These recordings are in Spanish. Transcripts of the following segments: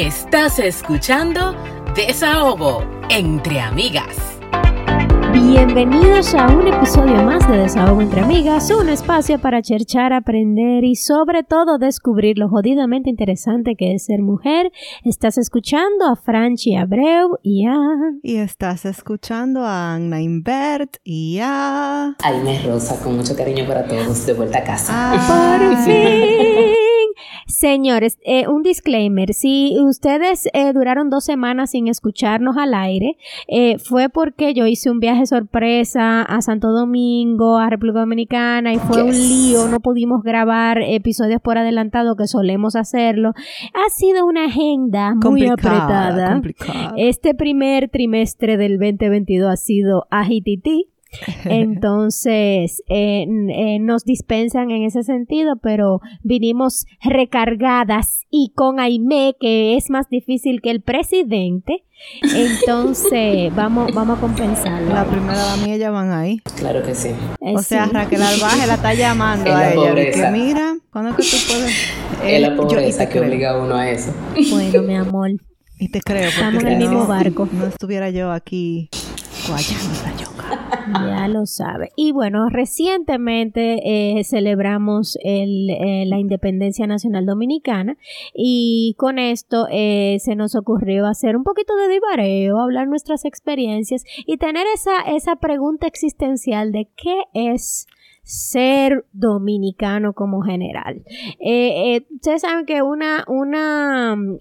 Estás escuchando Desahogo entre amigas. Bienvenidos a un episodio más de Desahogo entre amigas, un espacio para cherchar, aprender y sobre todo descubrir lo jodidamente interesante que es ser mujer. Estás escuchando a Franchi Abreu y a... Y estás escuchando a Anna Invert y a... Aime Rosa, con mucho cariño para todos, de vuelta a casa. Ah, por fin. Señores, eh, un disclaimer, si ustedes eh, duraron dos semanas sin escucharnos al aire, eh, fue porque yo hice un viaje sorpresa a Santo Domingo, a República Dominicana, y fue un lío, no pudimos grabar episodios por adelantado que solemos hacerlo. Ha sido una agenda muy apretada. Este primer trimestre del 2022 ha sido agitití. Entonces, eh, eh, nos dispensan en ese sentido, pero vinimos recargadas y con Aime, que es más difícil que el presidente. Entonces, vamos, vamos a compensarlo. La primera dama y ella van ahí. Claro que sí. o eh, sea, Raquel Albaje la está llamando a ella. Que mira, ¿cuándo es que tú puedes? es la pobreza que obliga a uno a eso. Bueno, mi amor. Y te creo. Estamos en el mismo barco. No estuviera yo aquí guayando ya lo sabe. Y bueno, recientemente eh, celebramos eh, la independencia nacional dominicana y con esto eh, se nos ocurrió hacer un poquito de divareo, hablar nuestras experiencias y tener esa, esa pregunta existencial de qué es ser dominicano como general. Eh, eh, ustedes saben que una, una mm,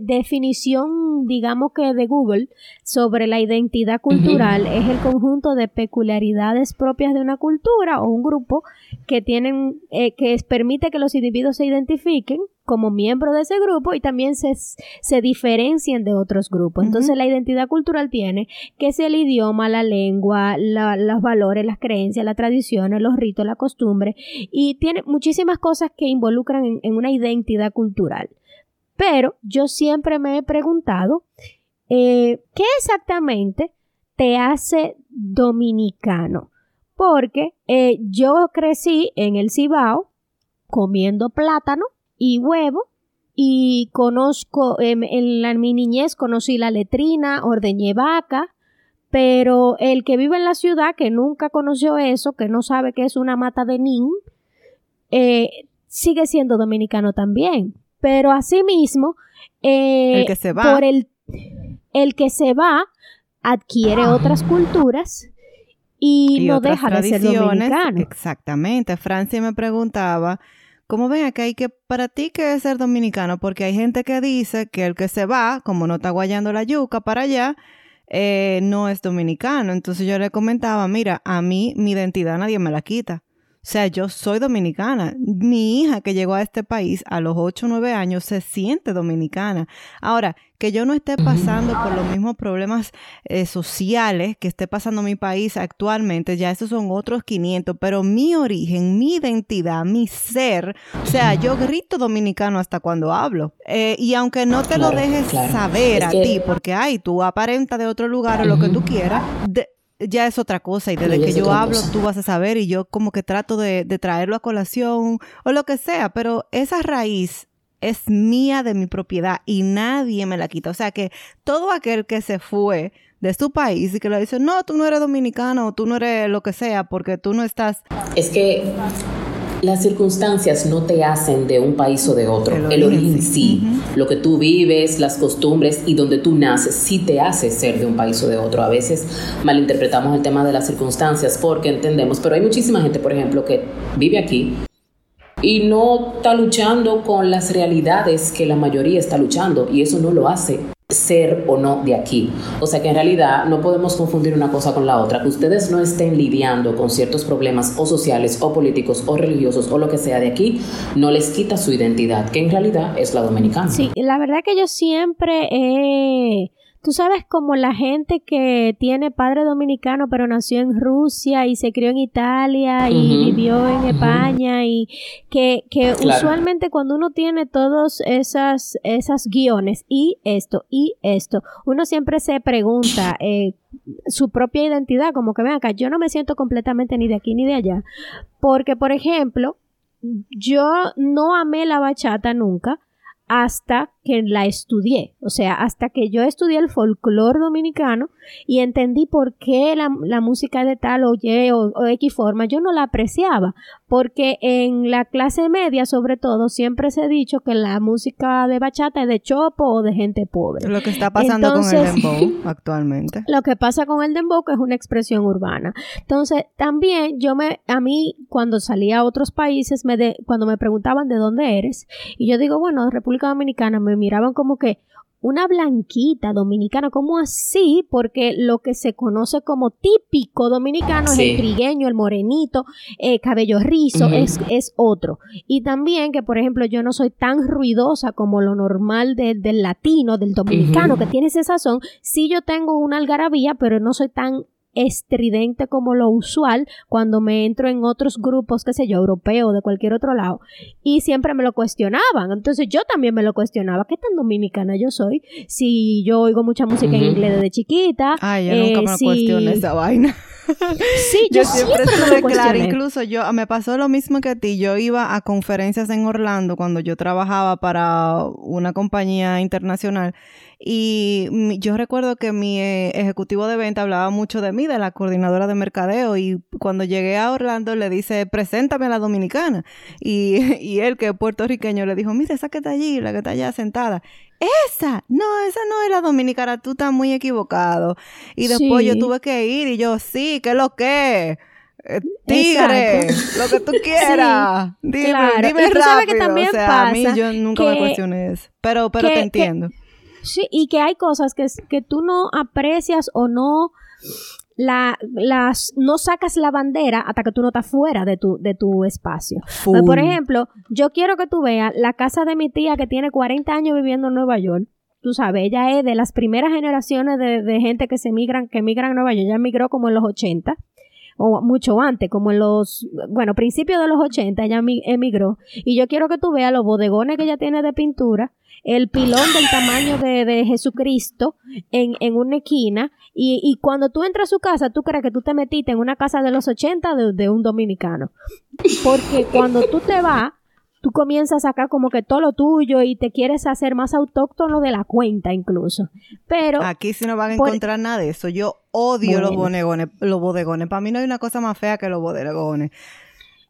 definición, digamos que de Google, sobre la identidad cultural es el conjunto de peculiaridades propias de una cultura o un grupo que tienen, eh, que permite que los individuos se identifiquen como miembro de ese grupo y también se, se diferencien de otros grupos. Entonces la identidad cultural tiene que es el idioma, la lengua, los valores, las creencias, las tradiciones, los ritos, la costumbre y tiene muchísimas cosas que involucran en, una identidad cultural. Pero yo siempre me he preguntado, eh, ¿qué exactamente te hace dominicano? Porque eh, yo crecí en el Cibao comiendo plátano y huevo. Y conozco, em, en, la, mi niñez conocí la letrina, ordeñé vaca, pero el que vive en la ciudad, que nunca conoció eso, que no sabe que es una mata de nin, eh, sigue siendo dominicano también. Pero asimismo, eh, el que se va. por el, el que se va, adquiere otras culturas y, no deja de ser dominicano. Exactamente. Francia me preguntaba como ven acá, hay que para ti qué es ser dominicano, porque hay gente que dice que el que se va, como no está guayando la yuca para allá, eh, no es dominicano. Entonces yo le comentaba, mira, a mí mi identidad nadie me la quita. O sea, yo soy dominicana. Mi hija que llegó a este país a los 8 o 9 años se siente dominicana. Ahora, que yo no esté pasando por los mismos problemas eh, sociales que esté pasando mi país actualmente, ya esos son otros 500, pero mi origen, mi identidad, mi ser, o sea, yo grito dominicano hasta cuando hablo. Eh, y aunque no te lo dejes saber a ti, porque, ay, tú aparenta de otro lugar o lo que tú quieras, de, ya es otra cosa y desde que yo hablo tú vas a saber y yo como que trato de, traerlo a colación o lo que sea, pero esa raíz es mía de mi propiedad y nadie me la quita. O sea que todo aquel que se fue de su país y que le dice, no, tú no eres dominicano, tú no eres lo que sea, porque tú no estás... Es que las circunstancias no te hacen de un país o de otro. El origen, sí. Lo que tú vives, las costumbres y donde tú naces sí te hace ser de un país o de otro. A veces malinterpretamos el tema de las circunstancias porque entendemos, pero hay muchísima gente, por ejemplo, que vive aquí y no está luchando con las realidades que la mayoría está luchando y eso no lo hace ser o no de aquí. O sea que en realidad no podemos confundir una cosa con la otra. Que ustedes no estén lidiando con ciertos problemas o sociales o políticos o religiosos o lo que sea de aquí, no les quita su identidad, que en realidad es la dominicana. Sí, la verdad que yo siempre he Tú sabes como la gente que tiene padre dominicano pero nació en Rusia y se crió en Italia y vivió en España y que, que usualmente cuando uno tiene todos esas, esas guiones y esto y esto, uno siempre se pregunta eh, su propia identidad, como que ven acá, yo no me siento completamente ni de aquí ni de allá. Porque, por ejemplo, yo no amé la bachata nunca hasta que la estudié. O sea, hasta que yo estudié el folclore dominicano y entendí por qué la, la música de tal o Y o, o, X forma, yo no la apreciaba. Porque en la clase media, sobre todo, siempre se ha dicho que la música de bachata es de chopo o de gente pobre. Lo que está pasando con el dembow actualmente. Lo que pasa con el dembow, que es una expresión urbana. Entonces, también yo me, a mí, cuando salía a otros países, me de, cuando me preguntaban de dónde eres, y yo digo, bueno, República Dominicana, me miraban como que una blanquita dominicana, ¿cómo así? Porque lo que se conoce como típico dominicano sí. es el trigueño, el morenito, eh, cabello rizo, uh -huh. es, es, otro. Y también que, por ejemplo, yo no soy tan ruidosa como lo normal de, del latino, del dominicano, uh -huh. que tiene ese sazón. Sí yo tengo una algarabía, pero no soy tan estridente como lo usual cuando me entro en otros grupos, qué sé yo, europeo, de cualquier otro lado. Y siempre me lo cuestionaban. Entonces yo también me lo cuestionaba. ¿Qué tan dominicana yo soy? Si yo oigo mucha música uh -huh. en inglés desde chiquita. Ay, yo eh, nunca me si... cuestioné esa vaina. Sí, yo, yo siempre, siempre estuve clara. Incluso yo me pasó lo mismo que a ti. Yo iba a conferencias en Orlando cuando yo trabajaba para una compañía internacional y yo recuerdo que mi eh, ejecutivo de venta hablaba mucho de mí, de la coordinadora de mercadeo, y cuando llegué a Orlando le dice, preséntame a la dominicana. Y, y él, que es puertorriqueño, le dijo, mira, esa que está allí, la que está allá sentada. Esa, no, esa no es la dominicana, tú estás muy equivocado. Y después sí. yo tuve que ir y yo, sí, ¿qué es lo que? Eh, tigre, Exacto. lo que tú quieras. Sí, dime, claro. dime rápido. Sabes que también o sea, pasa a mí yo nunca que, me cuestioné eso. Pero, pero que, te entiendo. Que, Sí, y que hay cosas que, que tú no aprecias o no la, las, no sacas la bandera hasta que tú no estás fuera de tu, de tu espacio. Full. Por ejemplo, yo quiero que tú veas la casa de mi tía que tiene 40 años viviendo en Nueva York. Tú sabes, ella es de las primeras generaciones de, de gente que se migran, que migran a Nueva York. Ella migró como en los 80 o mucho antes, como en los, bueno, principios de los 80, ella emigró. Y yo quiero que tú veas los bodegones que ella tiene de pintura, el pilón del tamaño de, de Jesucristo en, en, una esquina. Y, y, cuando tú entras a su casa, tú crees que tú te metiste en una casa de los 80 de, de un dominicano. Porque cuando tú te vas, tú comienzas a sacar como que todo lo tuyo y te quieres hacer más autóctono de la cuenta incluso. Pero aquí sí no van a por... encontrar nada de eso. Yo odio bueno. los bodegones, los bodegones. Para mí no hay una cosa más fea que los bodegones.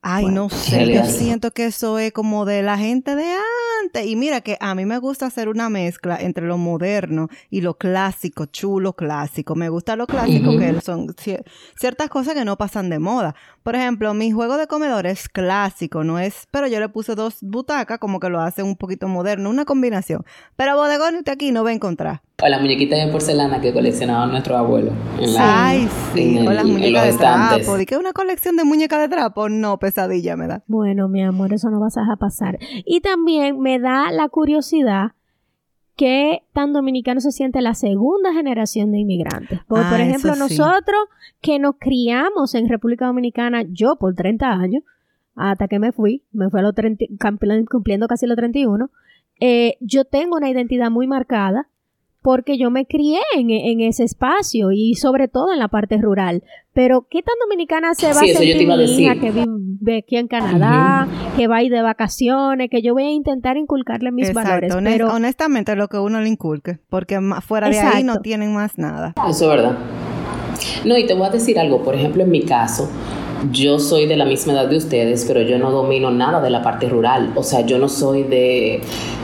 Ay, bueno, no sé, yo siento que eso es como de la gente de antes. Y mira que a mí me gusta hacer una mezcla entre lo moderno y lo clásico, chulo clásico. Me gusta lo clásico, uh -huh. que son ciertas cosas que no pasan de moda. Por ejemplo, mi juego de comedor es clásico, no es, pero yo le puse dos butacas como que lo hace un poquito moderno, una combinación. Pero bodegón usted aquí no va a encontrar. O las muñequitas de porcelana que coleccionaban nuestros abuelos. Ay, sí, el, o las muñecas de trapo. ¿Y qué es una colección de muñecas de trapo? No, pesadilla me da. Bueno, mi amor, eso no vas a pasar. Y también me da la curiosidad que tan dominicano se siente la segunda generación de inmigrantes. Por, ah, por ejemplo, sí. nosotros que nos criamos en República Dominicana, yo por 30 años, hasta que me fui, me fui a los 30, cumpliendo casi los 31, eh, yo tengo una identidad muy marcada porque yo me crié en, en, ese espacio y sobre todo en la parte rural. Pero ¿qué tan dominicana se va sí, a sentir mi hija que vive aquí en Canadá, uh -huh. que va a ir de vacaciones, que yo voy a intentar inculcarle mis Exacto. valores? Honest, pero... Honestamente lo que uno le inculque, porque fuera de Exacto. ahí no tienen más nada. Eso es verdad. No, y te voy a decir algo, por ejemplo, en mi caso, yo soy de la misma edad de ustedes, pero yo no domino nada de la parte rural. O sea, yo no soy de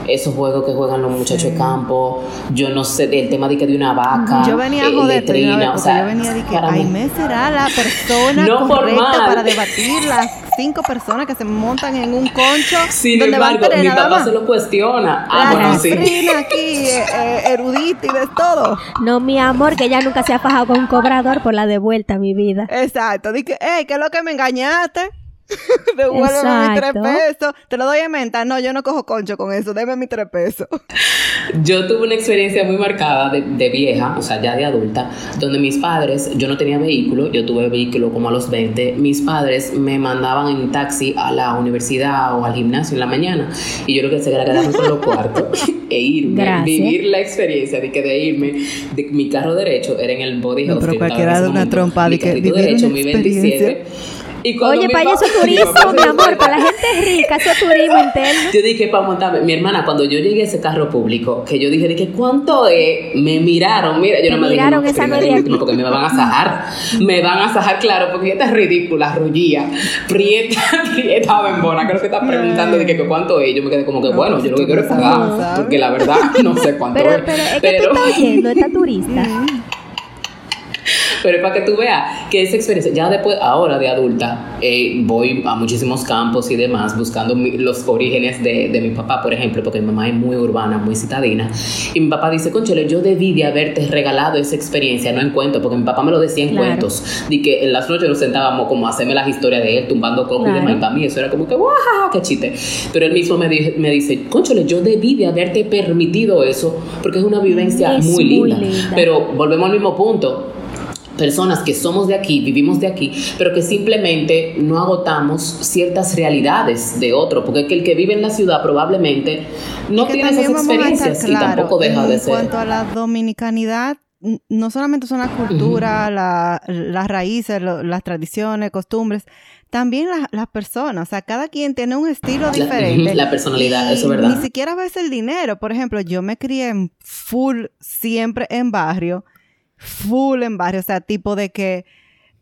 esos juegos que juegan los muchachos sí. de campo. Yo no sé del tema de que de una vaca. Yo venía a joder, letrina, o sea, yo venía de que Aime será la persona no correcta para debatir las cinco personas que se montan en un concho. Sin donde embargo, van mi papá se lo cuestiona. Ah, la bueno, sí. aquí, eh, erudita y de todo. No, mi amor, que ella nunca se ha fajado con un cobrador por la de vuelta, mi vida. Exacto. Dije, hey, ¿qué es lo que me engañaste? Devuélveme mis tres pesos. Te lo doy en menta. No, yo no cojo concho con eso. Deme mis tres pesos. Yo tuve una experiencia muy marcada de, de, vieja, o sea, ya de adulta, donde mis padres, yo no tenía vehículo, yo tuve vehículo como a los 20. Mis padres me mandaban en taxi a la universidad o al gimnasio en la mañana. Y yo lo que hacía era quedarme con los cuartos e irme, Gracias. vivir la experiencia de que de irme, de mi carro derecho era en el body house. No, pero cualquiera de una trompa de que vivir derecho, mi 27 Oye, para eso turismo, mi amor, para la gente rica, eso turismo interno. Yo dije, para montarme, mi hermana, cuando yo llegué a ese carro público, que yo dije, dije ¿cuánto es? Me miraron, mira, yo no me miraron dije, esa no, media último, porque me van a sajar, me van a sajar, claro, porque esta es ridícula, rullía, prieta, prieta bembona, creo que está preguntando de que cuánto es, yo me quedé como que, bueno, yo lo que quiero es pagar, porque la verdad no sé cuánto Pero, es. pero es que tú estás oyendo, esta turista. Pero es para que tú veas que esa experiencia, ya después, ahora de adulta, eh, voy a muchísimos campos y demás buscando mi- los orígenes de, de mi papá, por ejemplo, porque mi mamá es muy urbana, muy citadina. Y mi papá dice, conchole, yo debí de haberte regalado esa experiencia, no en cuentos, porque mi papá me lo decía en Claro. cuentos. De que en las noches nos sentábamos como a hacerme las historias de él, tumbando cojos y Claro. demás. Y para mí eso era como que, ¡guau! ¡Qué chiste! Pero él mismo me, di- me dice, conchole, yo debí de haberte permitido eso, porque es una vivencia Es muy muy linda. linda. Pero volvemos al mismo punto personas que somos de aquí, vivimos de aquí, pero que simplemente no agotamos ciertas realidades de otro, porque es que el que vive en la ciudad probablemente no Que tiene esas experiencias y claros, tampoco deja de En ser. cuanto a la dominicanidad, no solamente son la cultura, la- las raíces, lo- las tradiciones, costumbres, también la- las personas. O sea, cada quien tiene un estilo La- diferente. la personalidad, Y eso es verdad. Ni siquiera ves el dinero. Por ejemplo, yo me crié en full, siempre en barrio, full en barrio. O sea, tipo de que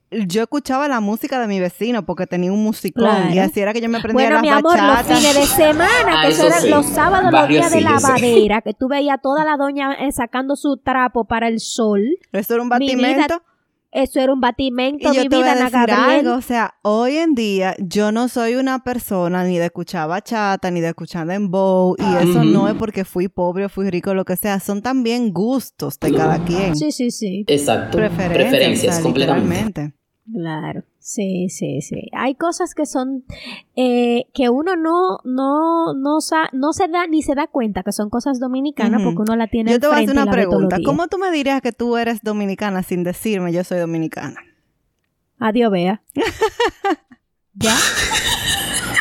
yo escuchaba la música de mi vecino porque tenía un musicón Claro. y así era que yo me aprendía Bueno, las mi amor, los bachatas. fines de semana, Ah, que eso eso eran sí. los sábados, los días de sí, lavadera, que tú veías a toda la doña eh, sacando su trapo para el sol. Eso era un Mi vida, batimento. Eso era un batimento, Y yo mi vida, a Ana decir Gabriel. algo, o sea, hoy en día yo no soy una persona ni de escuchar bachata, ni de escuchar dembow, y eso Ujú. no es porque fui pobre o fui rico o lo que sea, son también gustos de cada quien. Sí, sí, sí. Exacto. Preferencias, Preferencias, o sea, completamente. Claro, sí, sí, sí. Hay cosas que son eh, que uno no, no, no, sa- no se da ni se da cuenta que son cosas dominicanas porque uno la tiene Yo te voy a hacer una pregunta. ¿Cómo tú me dirías que tú eres dominicana sin decirme yo soy dominicana? Adiós, vea. ¿Ya?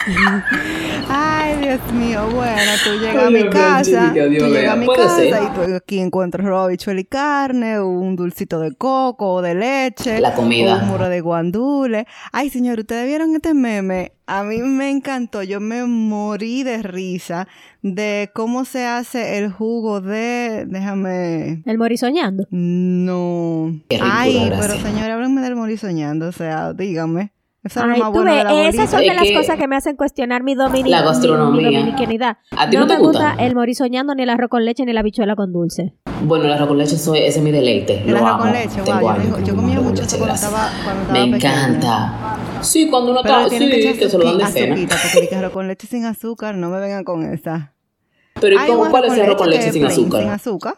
Ay, Dios mío, bueno, tú llegas a mi casa, tú llegas a mi casa ser. y tú aquí encuentras habichuela y carne, un dulcito de coco o de leche, La comida. un muro de guandule. Ay, señor, ustedes vieron este meme. A mí me encantó, yo me morí de risa de cómo se hace el jugo de, déjame, El morisoñando. no. Ay, pero señor, háblenme del morir soñando, o sea, dígame. Eso Ay, más tú bueno de la ves, esas son de las que cosas que me hacen cuestionar mi, domini La mi- gastronomía. mi dominicanidad. ¿A ti no, te me gusta? gusta el morisoñando, ni el arroz con leche, ni la bichuela con dulce. Bueno, el arroz con leche, es- ese es mi deleite. El Lo arroz amo. con leche, Tengo guau, yo, que no comía mucho leche, eso cuando estaba, cuando estaba Me pequeña. encanta. Sí, cuando uno Pero está. que Sí, echar que se lo dan de cena. porque dije arroz con leche sin azúcar, no me vengan con esa. Pero ¿y cómo, cuál es el arroz con leche que azúcar? Sin azúcar.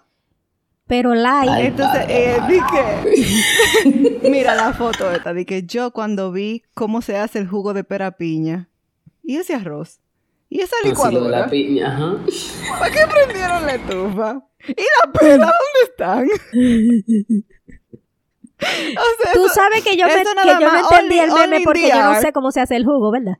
Pero light. Ay, Entonces, eh, vi que... Mira la foto esta, de que yo cuando vi cómo se hace el jugo de pera piña y ese arroz y esa de licuadora, la piña, ajá. ¿para qué prendieron la estufa? ¿Y la pera dónde están? O sea, Tú eso- sabes que yo me, que yo me más, entendí el meme porque yo no sé cómo se hace el jugo, ¿verdad?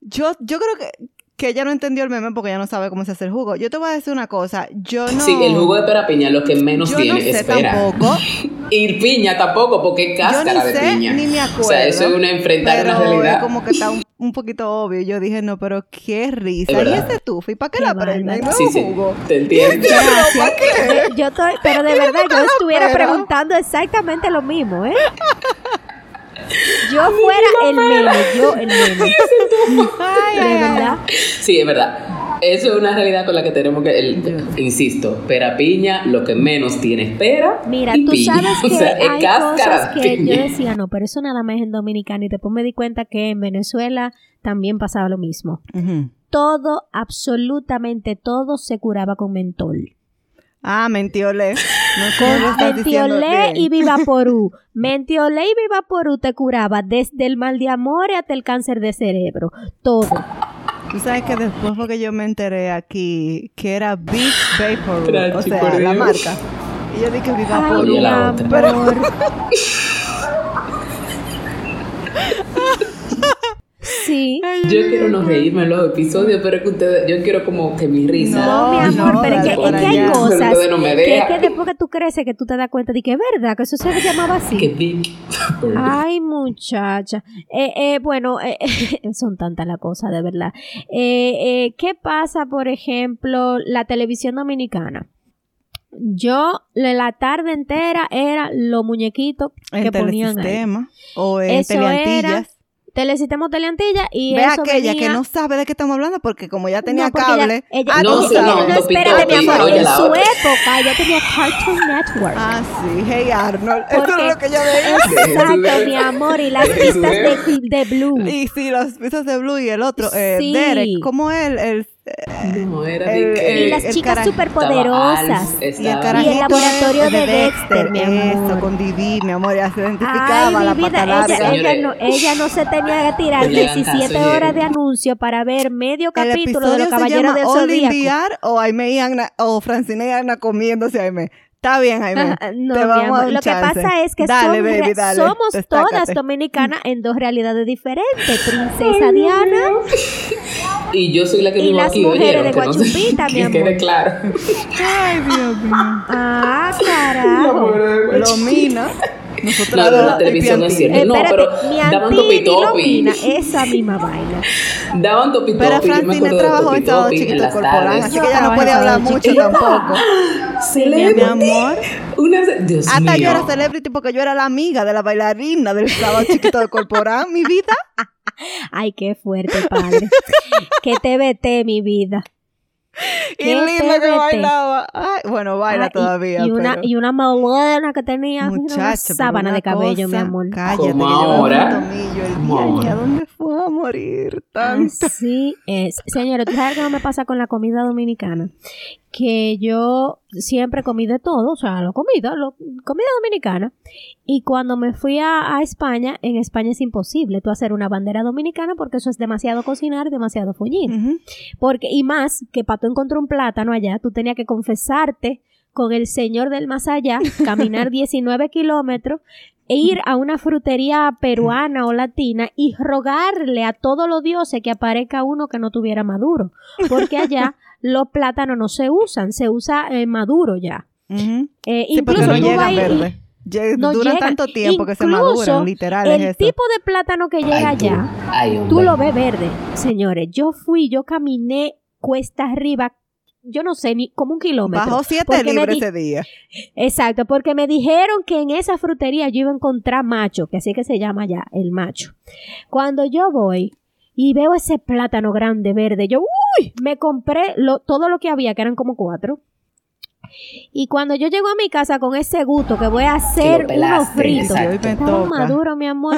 Yo, yo creo que, que ella no entendió el meme porque ella no sabe cómo se hace el jugo. Yo te voy a decir una cosa. Yo no. Sí, el jugo de pera piña lo que menos yo tiene no sé es pera. tampoco. Y piña tampoco, porque es Yo ni cáscara de sé piña. ni me acuerdo. O sea, eso es una enfrentar pero una realidad. Es como que está un, un poquito obvio. Yo dije, no, pero qué risa. Es ¿Y ese tufa? ¿Y para qué, Qué la prenden? No Sí, sí, jugo. te entiendo. ¿Para qué? Yo estoy, pero de verdad, yo estuviera pera. preguntando exactamente lo mismo, ¿eh? Yo fuera el meme, yo el meme. Ay, De ay, verdad. Sí, es verdad. Eso es una realidad con la que tenemos que, el- insisto, pera piña, lo que menos tiene es pera Mira, y tú piña. sabes o que sea, es hay cáscara cosas que piña. yo decía, no, pero eso nada más es en Dominicana y después me di cuenta que en Venezuela también pasaba lo mismo. Todo, absolutamente todo se curaba con mentol. Ah, mentiole. No, diciendo Mentiolé y Vivaporú. Mentiolé y Vivaporú te curaba desde el mal de amor hasta el cáncer de cerebro. Todo. Tú sabes que después fue que yo me enteré aquí que era Big Vapor, o sea, la marca. Y yo dije Big Ay, la otra. amor. Sí. Yo quiero no reírme en los episodios, pero es que ustedes, yo quiero como que mi risa. No, mi amor, no, pero es que, es hay cosas no me que, que después que tú creces que tú te das cuenta de que es verdad, que eso se llamaba así. Que. Ay, muchacha. Eh, eh, bueno, eh, son tantas las cosas, de verdad. Eh, eh, ¿Qué pasa, por ejemplo, la televisión dominicana? Yo, la tarde entera era los muñequitos que ponían ahí. o en Eso era. Telesistema o Teleantilla y Ve eso aquella que venía- no sabe de qué estamos hablando porque como ya tenía No, cable. ella- ella- ah, No, no, no, Topi, espérate, mi amor. En su otra. época ella tenía Cartoon Network. Ah, sí, Hey Arnold. Eso Porque- es lo que yo veía. Exacto, mi amor. Y las pistas de, de Blue. Y sí, los pisos de Blue y el otro, eh, Sí. Derek, ¿cómo él? El, No, era El- de que. Y las chicas superpoderosas. y el laboratorio de Dexter, mi amor. Eso, con Didi, mi amor, ya se identificaba Ay, la mi vida, pata ella, larga. ella, Señores, no, ella no se tenía que tirar no le hagan 17 caso, horas de anuncio para ver medio capítulo de los Caballeros del the Zodíaco. O Aime y Ana, o Francina y Ana comiéndose a Aime. Está bien, Jaime. Ah, No, Te mi vamos a amor. dar un Lo que pasa es que Dale, somos, baby, dale, somos todas dominicanas en dos realidades diferentes. Princesa Diana Y yo soy la que Y vivo las aquí, mujeres oyeron, de que no sé- Guachupita, mi que amor. quede claro. Ay, Dios mío. Ah, carajo. Lo mina. Nosotros No, pero la televisión es cierto. No, pero mi daban topi esa misma vaina. Daban topi Pero topi. Francine trabajó en en Chiquito tardes. así que ella no puede hablar mucho tampoco. Celebrity. Mi amor. Una, Dios Hasta mío. yo era celebrity porque yo era la amiga de la bailarina del Sábado Chiquito de Corporán, mi vida. Ay, qué fuerte, padre. que te vete, mi vida. Y Qué linda que bailaba. Ay, bueno, baila Ah, y- todavía. Y, una, pero... y una melena que tenía una sábana una de cabello, mi cosa, amor. Cállate, Como ahora. un tomillo el Como día. ¿Y a dónde fue a morir tanto? Así es. Señores, ¿tú sabes qué no me pasa con la comida dominicana? Que yo siempre comí de todo, o sea, lo comida, lo, comida dominicana. Y cuando me fui a, a España, en España es imposible tú hacer una bandera dominicana porque eso es demasiado cocinar, demasiado fuñir. Porque, y más, que para tú encontrar un plátano allá, tú tenías que confesarte con el señor del más allá, caminar 19 kilómetros e ir a una frutería peruana o latina y rogarle a todos los dioses que aparezca uno que no tuviera maduro. Porque allá los plátanos no se usan, se usa eh, maduro ya. Eh, Sí, porque incluso no llegan verde. No llegan. tanto tiempo que se maduran, literal. El es tipo de plátano que llega Ay, allá, Ay. Tú lo ves verde, señores. Yo fui, yo caminé cuesta arriba, yo no sé, ni como un kilómetro. Bajó siete libras ese día. Exacto, porque me dijeron que en esa frutería yo iba a encontrar macho, que así que se llama ya, el macho. Cuando yo voy y veo ese plátano grande verde, yo, uy, me compré lo- todo lo que había, que eran como cuatro. Y cuando yo llego a mi casa con ese gusto que voy a hacer unos fritos, estaban maduros, mi amor.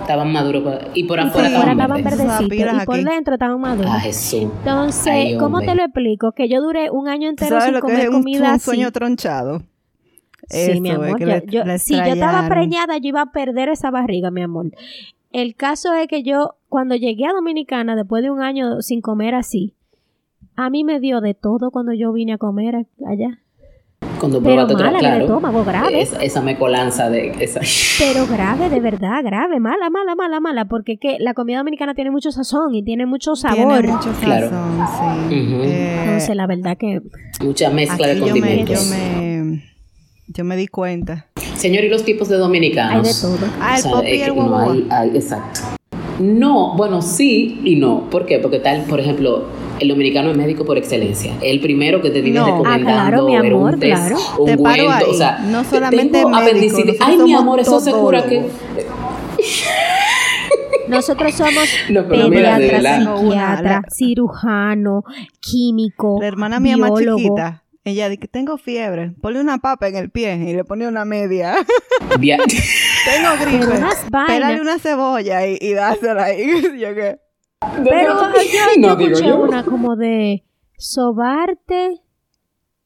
Estaban maduros. Y por Y por afuera fuera estaban verdecitos y por aquí. dentro estaban maduros. Ah, Jesús. Entonces, Ay, ¿cómo te lo explico? Que yo duré un año ¿Tú entero sin comer es un, comida un así. sueño tronchado? Sí, mi Eso amor. que yo- le- yo- le si yo estaba preñada, yo iba a perder esa barriga, mi amor. El caso es que yo, cuando llegué a Dominicana, después de un año sin comer así, a mí me dio de todo cuando yo vine a comer allá. Cuando Pero probaste otra, mala, el claro. estómago grave. Esa, esa mecolanza de. Esa. Pero grave, de verdad, grave, mala, mala, mala, mala, porque que la comida dominicana tiene mucho sazón y tiene mucho sabor. Tiene mucho Claro. sazón, sí. Eh, Entonces, la verdad que Mucha mezcla de aquí yo me, yo, condimentos. me, yo me di cuenta. Señor, ¿y los tipos de dominicanos? hay de todo. Ah, el O sea, popi y es el no hay- exacto. No, bueno, sí y no. ¿Por qué? Porque tal, por ejemplo, el dominicano es médico por excelencia. El primero que te vive No. recomendando Ah, claro, mi amor, un test, claro. un Te paro ahí. o sea, No solamente tengo apendicitis. Ay, mi amor, eso se cura que. Nosotros somos No, pediatra, psiquiatra, cirujano, químico, La hermana mía más chiquita, ella dice que tengo fiebre, ponle una papa en el pie y le pone una media. tengo gripe. Pélale una cebolla y, y dásela ahí. Yo qué. Pero yo, No, digo escuché yo. una como de sobarte,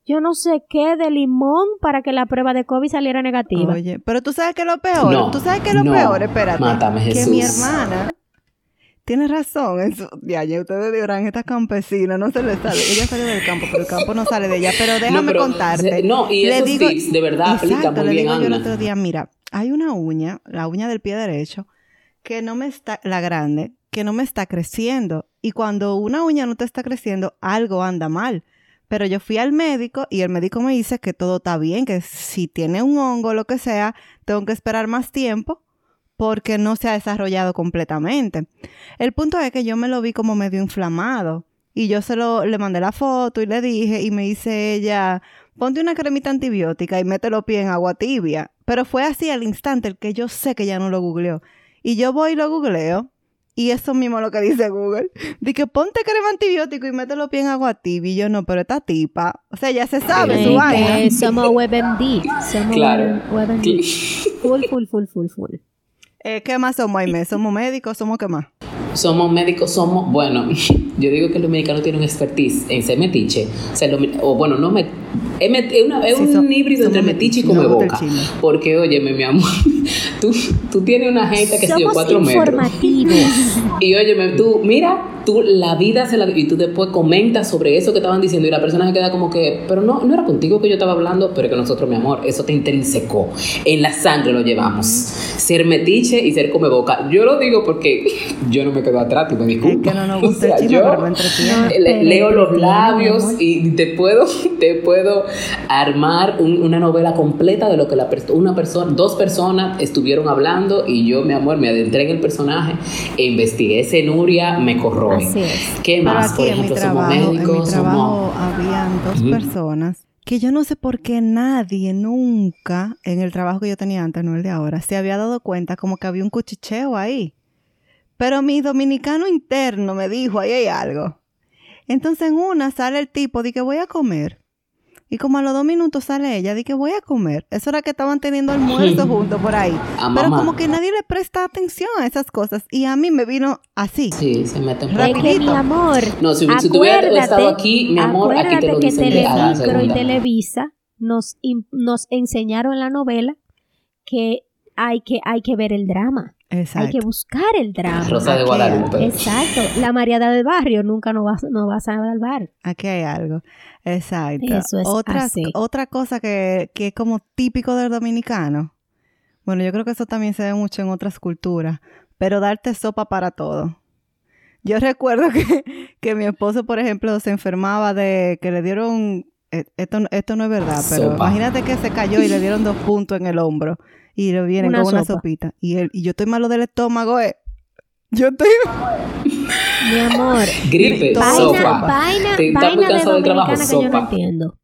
yo no sé qué, de limón para que la prueba de COVID saliera negativa. Oye, pero tú sabes que lo peor, No, tú sabes que lo no. peor, espérate, Mátame, que Jesús. mi hermana tiene razón en su ya, ustedes dirán, esta campesina no se le sale, ella salió del campo, pero el campo no sale de ella, pero déjame pero, contarte. se- no, y Le esos digo- tips de verdad aplican Exacto, muy le bien, digo yo el Ana. otro día, mira, hay una uña, la uña del pie derecho, que no me está, la grande, que no me está creciendo. Y cuando una uña no te está creciendo, algo anda mal. Pero yo fui al médico y el médico me dice que todo está bien, que si tiene un hongo o lo que sea, tengo que esperar más tiempo porque no se ha desarrollado completamente. El punto es que yo me lo vi como medio inflamado y yo se lo le mandé la foto y le dije y me dice ella, ponte una cremita antibiótica y mete los pies en agua tibia. Pero fue así al instante el que yo sé que ya no lo googleó. Y yo voy y lo googleo y eso mismo es lo que dice Google. Dice que ponte crema antibiótico y mételo pies en agua tibia. Y yo no, pero esta tipa. O sea, ya se sabe su vaina. somos WebMD. Somos Claro. WebMD. Full, full, full, full, full. Eh, ¿Qué más somos, Aime? ¿Somos médicos? ¿Somos qué más? Somos médicos, somos, bueno, yo digo que los mexicanos tienen un expertise en ser metiche. O, sea, lo- o bueno, no me. Es, una- es Sí, un híbrido entre metiche y come boca. Porque, óyeme, mi amor, tú, tú tienes una gente que se dio Somos cuatro metros. Y óyeme, tú, mira, tú la vida se la. Y tú después comentas sobre eso que estaban diciendo y la persona se queda como que, pero no, no era contigo que yo estaba hablando, pero que nosotros, mi amor, eso te intrinsecó. En la sangre lo llevamos. Ser metiche y ser come boca. Yo lo digo porque yo no me quedo atrás, tú me Es que no nos O gusta sea, el chisme, yo- pero me entretiene. le- Pero leo los labios y te puedo, te puedo armar un- una novela completa de lo que la una persona, dos personas estuvieron hablando y yo, mi amor, me adentré en el personaje e investigué. Ese Nuria me corroe. Así es. ¿Qué Pero más? aquí Por en mi trabajo, somos en mi trabajo somos... habían dos personas que yo no sé por qué nadie nunca en el trabajo que yo tenía antes, no el de ahora, se había dado cuenta como que había un cuchicheo ahí. Pero mi dominicano interno me dijo, ahí hay algo. Entonces en una sale el tipo, di que voy a comer. Y como a los dos minutos sale ella, di que voy a comer. Eso era que estaban teniendo almuerzo juntos por ahí. A Pero mamá. como que nadie le presta atención a esas cosas. Y a mí me vino así. Sí, se Es que mi amor. No, si- si tú hubieras acuérdate- estado aquí, mi amor, aquí te acuérdate lo que Telemicro y. Televisa nos, nos enseñaron en la novela que hay que, hay que ver el drama. Exacto. Hay que buscar el drama. Rosa de Guadalupe. Exacto. La Mariada del barrio nunca nos va, no va a salvar. Aquí hay algo. Exacto. Eso es otra, así. otra cosa que, que es como típico del dominicano. Bueno, yo creo que eso también se ve mucho en otras culturas. Pero darte sopa para todo. Yo recuerdo que, que mi esposo, por ejemplo, se enfermaba de que le dieron. eh, Esto, esto no es verdad, pero Sopa. imagínate que se cayó y le dieron dos puntos en el hombro. Y le vienen Una con una sopita. Y, él, y yo estoy malo del estómago, eh. Yo estoy. Mi amor. Gripe, Vaina- sopa. Vaina, Te- vaina de cansado del trabajo, dominicana que yo no entiendo.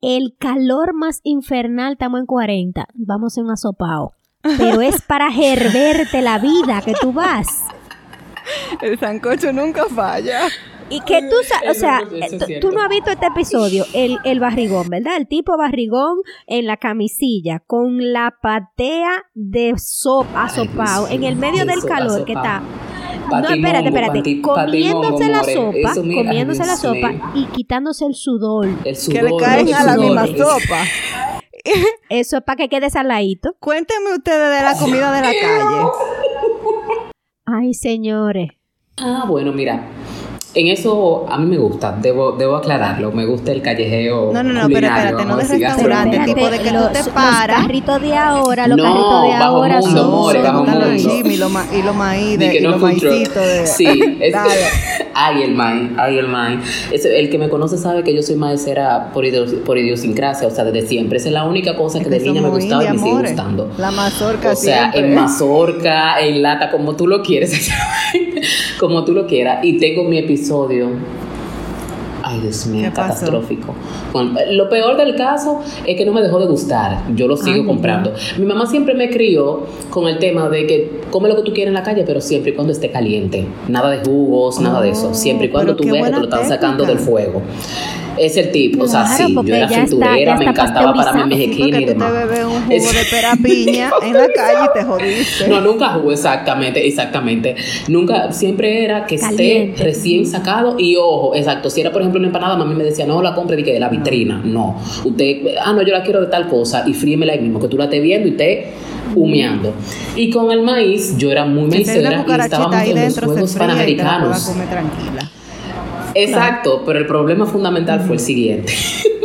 El calor más infernal, estamos en 40. Vamos en un asopao. Pero es para herverte la vida que tú vas. El sancocho nunca falla. Y que tú, o sea, es tú- no has visto este episodio, el, el barrigón, ¿verdad? El tipo barrigón en la camisilla, con la patea de sopa, asopao, en el medio de del calor que está. No, espérate, espérate. comiéndose la sopa, comiéndose la sopa y quitándose el sudor. El sudor, Que le caen a la misma sopa. Eso es para que quede saladito. Cuéntenme ustedes de la comida de la calle. Ay, señores. Ah, bueno, mira. En eso a mí me gusta, debo, debo aclararlo. Me gusta el callejeo. No, no, no, pero espérate, no de restaurante, tipo de que tú los, te los paras. carritos de ahora, los No, carritos de bajo ahora mundo, son... more, Te bajo los mundo. chismes y los ma- y los maíz de- que y no los maicitos de... Sí, es ay el maíz, ay el maíz. El que me conoce sabe que yo soy maicera por, idios- por idiosincrasia, o sea, desde siempre. Esa es la única cosa que Es de niña me gustaba y me sigue gustando. La mazorca O sea, siempre. en mazorca, en lata, como tú lo quieres, como tú lo quieras. Y tengo mi episodio. Ay, Dios mío, catastrófico. Lo peor del caso es que no me dejó de gustar. Yo lo sigo Ay, comprando. Mi mamá siempre me crió con el tema de que come lo que tú quieras en la calle, pero siempre y cuando esté caliente. Nada de jugos, nada de eso. Oh, Siempre y cuando tú veas que te lo están sacando del fuego. Es el tip. o sea, Claro, sí, yo era friturera, me encantaba para mi pasteurizado. Sí, mejequín y tú te demás. bebes un jugo Es- de pera piña en la calle y te jodiste. No, nunca jugo exactamente, exactamente. Nunca, siempre era que Caliente. esté recién sacado y ojo, exacto. Si era, por ejemplo, una empanada, mami me decía, no la compre de que de la vitrina. No. Usted, ah, no, yo la quiero de tal cosa y fríemela ahí mismo, que tú la estés viendo y estés humeando. Y con el maíz, yo era muy te maicera y estábamos en los Juegos fría y te la Panamericanos. comer tranquila. Exacto, pero el problema fundamental fue el siguiente.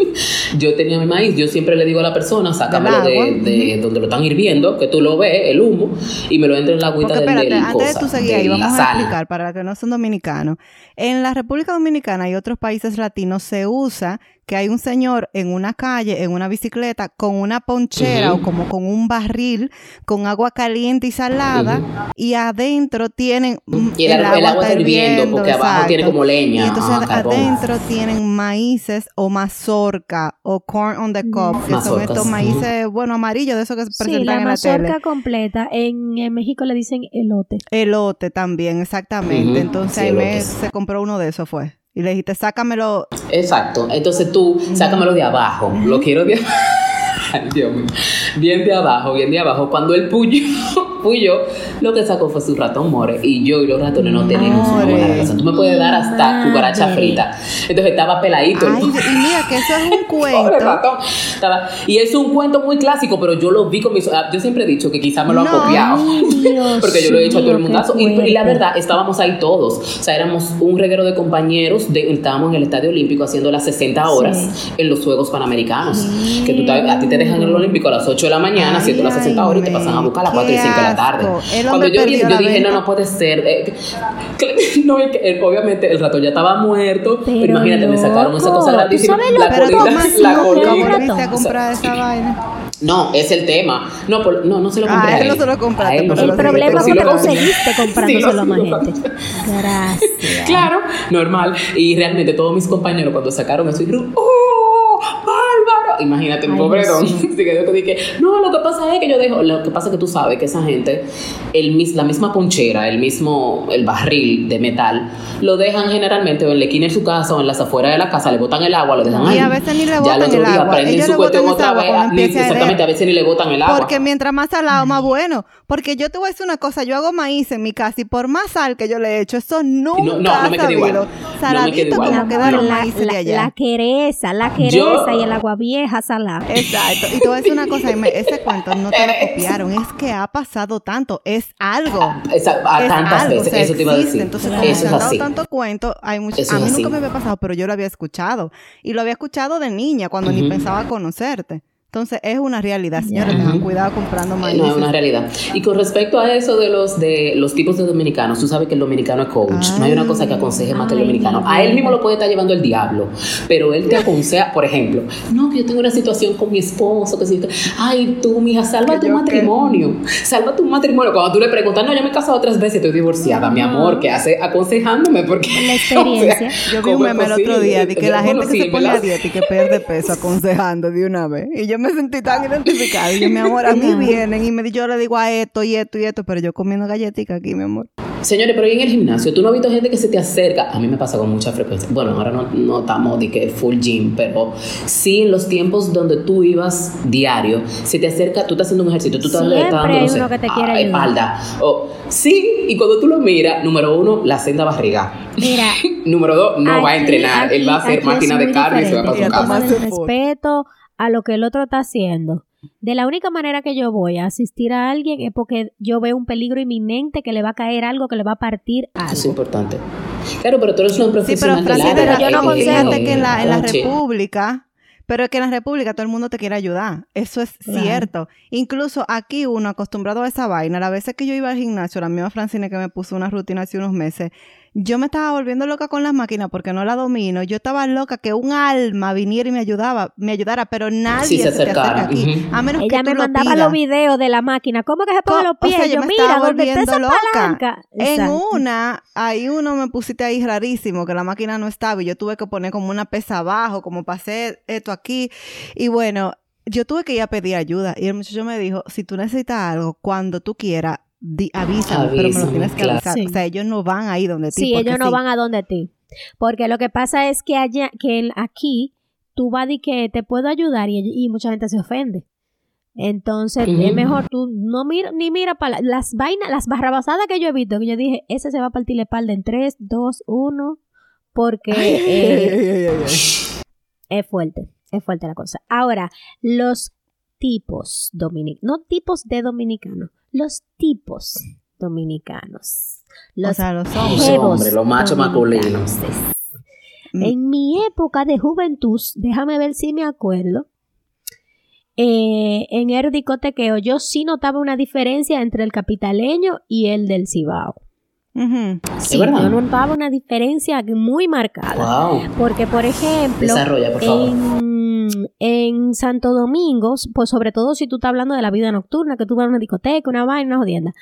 yo tenía mi maíz, yo siempre le digo a la persona, sácamelo de, donde lo están hirviendo, que tú lo ves, el humo, y me lo entra en la agüita del, espérate, antes de tú seguir ahí, vamos a explicar para los que no son dominicanos. En la República Dominicana y otros países latinos se usa que hay un señor en una calle, en una bicicleta, con una ponchera o como con un barril con agua caliente y salada y adentro tienen y el, agua, está hirviendo porque abajo tiene como leña. Y entonces adentro tienen maíces o mazorca o corn on the cob, que son estos maíces, bueno, amarillos, de esos que se presentan la en la tele. mazorca completa, en, México le dicen elote. Elote también, exactamente. Entonces ahí me, se compró uno de esos, fue. Y le dijiste, sácamelo. Exacto. Entonces tú, sácamelo de abajo. Lo quiero de abajo. Dios mío. Bien de abajo, bien de abajo. Cuando el puyo, puyo, lo que sacó fue su ratón more. Y yo y los ratones no tenemos una buena relación. Tú me puedes dar hasta cucaracha frita. Entonces estaba peladito. Ay, y mira, que eso es un cuento. ratón. y es un cuento muy clásico, pero yo lo vi con mis. Ah, yo siempre he dicho que quizás me lo han copiado. porque yo lo he hecho a todo el mundo. Y, la verdad, estábamos ahí todos. O sea, éramos un reguero de compañeros. De, estábamos en el Estadio Olímpico haciendo las 60 horas en los Juegos Panamericanos. Que tú, a ti te dejan en el Olímpico a las 8 de la mañana, haciendo las 60 horas y te pasan a buscar a las 4 y 5 de la tarde. Cuando yo, yo dije, no, no puede ser. Eh, no, obviamente el ratón ya estaba muerto. Pero, imagínate, me sacaron esa cosa grandísima. La colita, la a comprar esa vaina? No, es el tema. No, no, no se lo ah, compré. Ah, él no se lo compraste. No el problema es que lo conseguiste comprándoselo a más gente. Gracias. Claro, normal. Y realmente todos mis compañeros cuando sacaron eso dijeron, ¡Oh! Imagínate, un pobre don. dije, no, lo que pasa es que yo dejo, lo que pasa es que tú sabes que esa gente, el, la misma ponchera, el mismo, el barril de metal, lo dejan generalmente o en la esquina de su casa o en las afueras de la casa, le botan el agua, lo dejan ahí. Y a veces ni le botan ya el otro día agua. prenden su cuestión otra vez. Exactamente, a veces ni le botan el agua. Porque mientras más salado, más bueno. Porque yo te voy a decir una cosa, yo hago maíz en mi casa y por más sal que yo le he hecho, eso nunca no, no, no me queda igual. Saladito no como quedaron la, maíz de allá. La quereza, la quereza y el agua vieja salada. Exacto. Y a decir una cosa, ese cuento no te lo copiaron, es que ha pasado tanto, es algo. a tantas veces, eso te iba a decir. Entonces, como se han dado tanto cuento, hay mucho, a mí nunca me había pasado, pero yo lo había escuchado. Y lo había escuchado de niña, cuando ni pensaba conocerte. Entonces es una realidad, señores, tengan cuidado comprando maíz. No, es una realidad. Y con respecto a eso de los de los tipos de dominicanos, tú sabes que el dominicano es coach. no hay una cosa que aconseje más que el dominicano. A él mismo lo puede estar llevando el diablo, pero él te aconseja, por ejemplo, no, que yo tengo una situación con mi esposo, que si, ay, tú, mija, salva tu matrimonio, salva tu matrimonio. Cuando tú le preguntas, no, yo me he casado tres veces, estoy divorciada, mi amor, ¿qué hace aconsejándome? Porque la experiencia. yo vi un meme el otro día de que la gente que se pone a dieta y que pierde peso aconsejando de una vez. Y yo me sentí tan identificada. Y yo, mi amor, a mí vienen y me, yo le digo a esto y esto y esto, pero yo comiendo galletitas aquí, mi amor. Señores, pero en el gimnasio, tú no has visto gente que se te acerca. A mí me pasa con mucha frecuencia. Bueno, ahora no, no estamos de que full gym, pero sí en los tiempos donde tú ibas diario, se te acerca, tú estás haciendo un ejercicio, tú estás dando, no sé, que te quiere espalda. O, sí, y cuando tú lo miras, número uno, la senda barriga. Mira. número dos, no va a entrenar. Él va a hacer máquina de carne y se va a pasar su casa. respeto a lo que el otro está haciendo. De la única manera que yo voy a asistir a alguien es porque yo veo un peligro inminente que le va a caer algo, que le va a partir algo. Es importante. Claro, pero tú eres una profesional. Sí, pero, yo no que en la, en la República, pero es que en la República todo el mundo te quiere ayudar. Eso es cierto. Incluso aquí uno acostumbrado a esa vaina, las veces que yo iba al gimnasio, la misma Francine que me puso una rutina hace unos meses, yo me estaba volviendo loca con las máquinas porque no la domino. Yo estaba loca que un alma viniera y me ayudaba, me ayudara, pero nadie se, acerca aquí. A menos Ella que me mandaba los videos de la máquina. ¿Cómo que se pone los pies? yo, mira, donde está loca. En una, ahí uno me pusiste ahí rarísimo, que la máquina no estaba y yo tuve que poner como una pesa abajo, como para hacer esto aquí. Y bueno, yo tuve que ir a pedir ayuda y el muchacho me dijo, si tú necesitas algo, cuando tú quieras, Di, avísame, pero me lo tienes que avisar. O sea, ellos no van ahí donde ti. Sí, ellos no van a donde ti. Porque lo que pasa es que allá, que aquí, tú vas y que te puedo ayudar y, mucha gente se ofende. Entonces, es mejor tú no mira, ni mira para las vainas, las barrabasadas que yo he visto, que yo dije, ese se va a partir la espalda en 3, 2, 1, porque eh, es fuerte, es fuerte la cosa. Ahora, los tipos dominicanos, no tipos de dominicanos, los tipos dominicanos. Los, o sea, los hombres. los machos masculinos. Mm. En mi época de juventud, déjame ver si me acuerdo, eh, en el discotequeo yo sí notaba una diferencia entre el capitaleño y el del Cibao. Sí, yo notaba una diferencia muy marcada. Porque, por ejemplo, En, Santo Domingo, pues sobre todo si tú estás hablando de la vida nocturna, que tú vas a una discoteca, una vaina, una jodienda.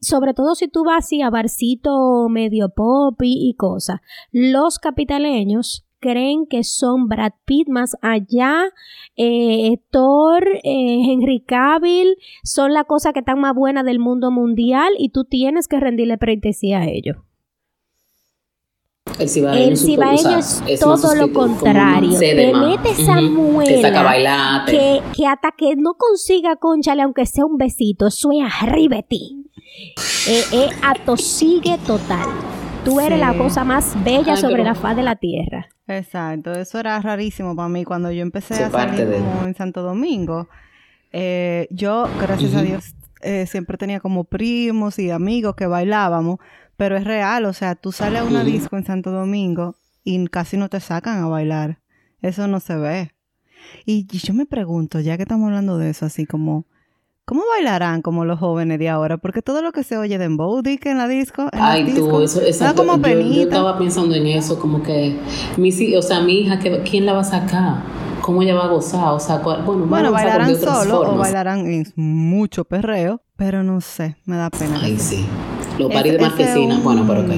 sobre todo si tú vas así a barcito medio pop y, y cosas, los capitaleños creen que son Brad Pitt más allá, eh, Thor, eh, Henry Cavill, son la cosa que están más buena del mundo mundial y tú tienes que rendirle pretesía a ellos. El cibaeño, es, todo lo contrario. Te mete esa muela que, que, hasta que no consiga conchale, aunque sea un besito, eso es arriba de ti. Eh, eh, atosigue total. Tú eres la cosa más bella sobre la faz de la tierra. Exacto, eso era rarísimo para mí cuando yo empecé a salir como en Santo Domingo. Eh, yo, gracias a Dios, eh, siempre tenía como primos y amigos que bailábamos, pero es real, o sea, tú sales a una disco en Santo Domingo y casi no te sacan a bailar. Eso no se ve. y yo me pregunto, ya que estamos hablando de eso, así como, ¿Cómo bailarán como los jóvenes de ahora? Porque todo lo que se oye de Embow, que en la disco. Ay, tú, eso, exacto. Como yo, yo, estaba pensando en eso, como que, mi, o sea, mi hija, ¿quién la va a sacar? ¿Cómo ella va a gozar? O sea, bueno, bueno bailarán solo o bailarán en mucho perreo, pero no sé, me da pena. Ay, sí. Lo parí de marquesina, bueno, pero ok.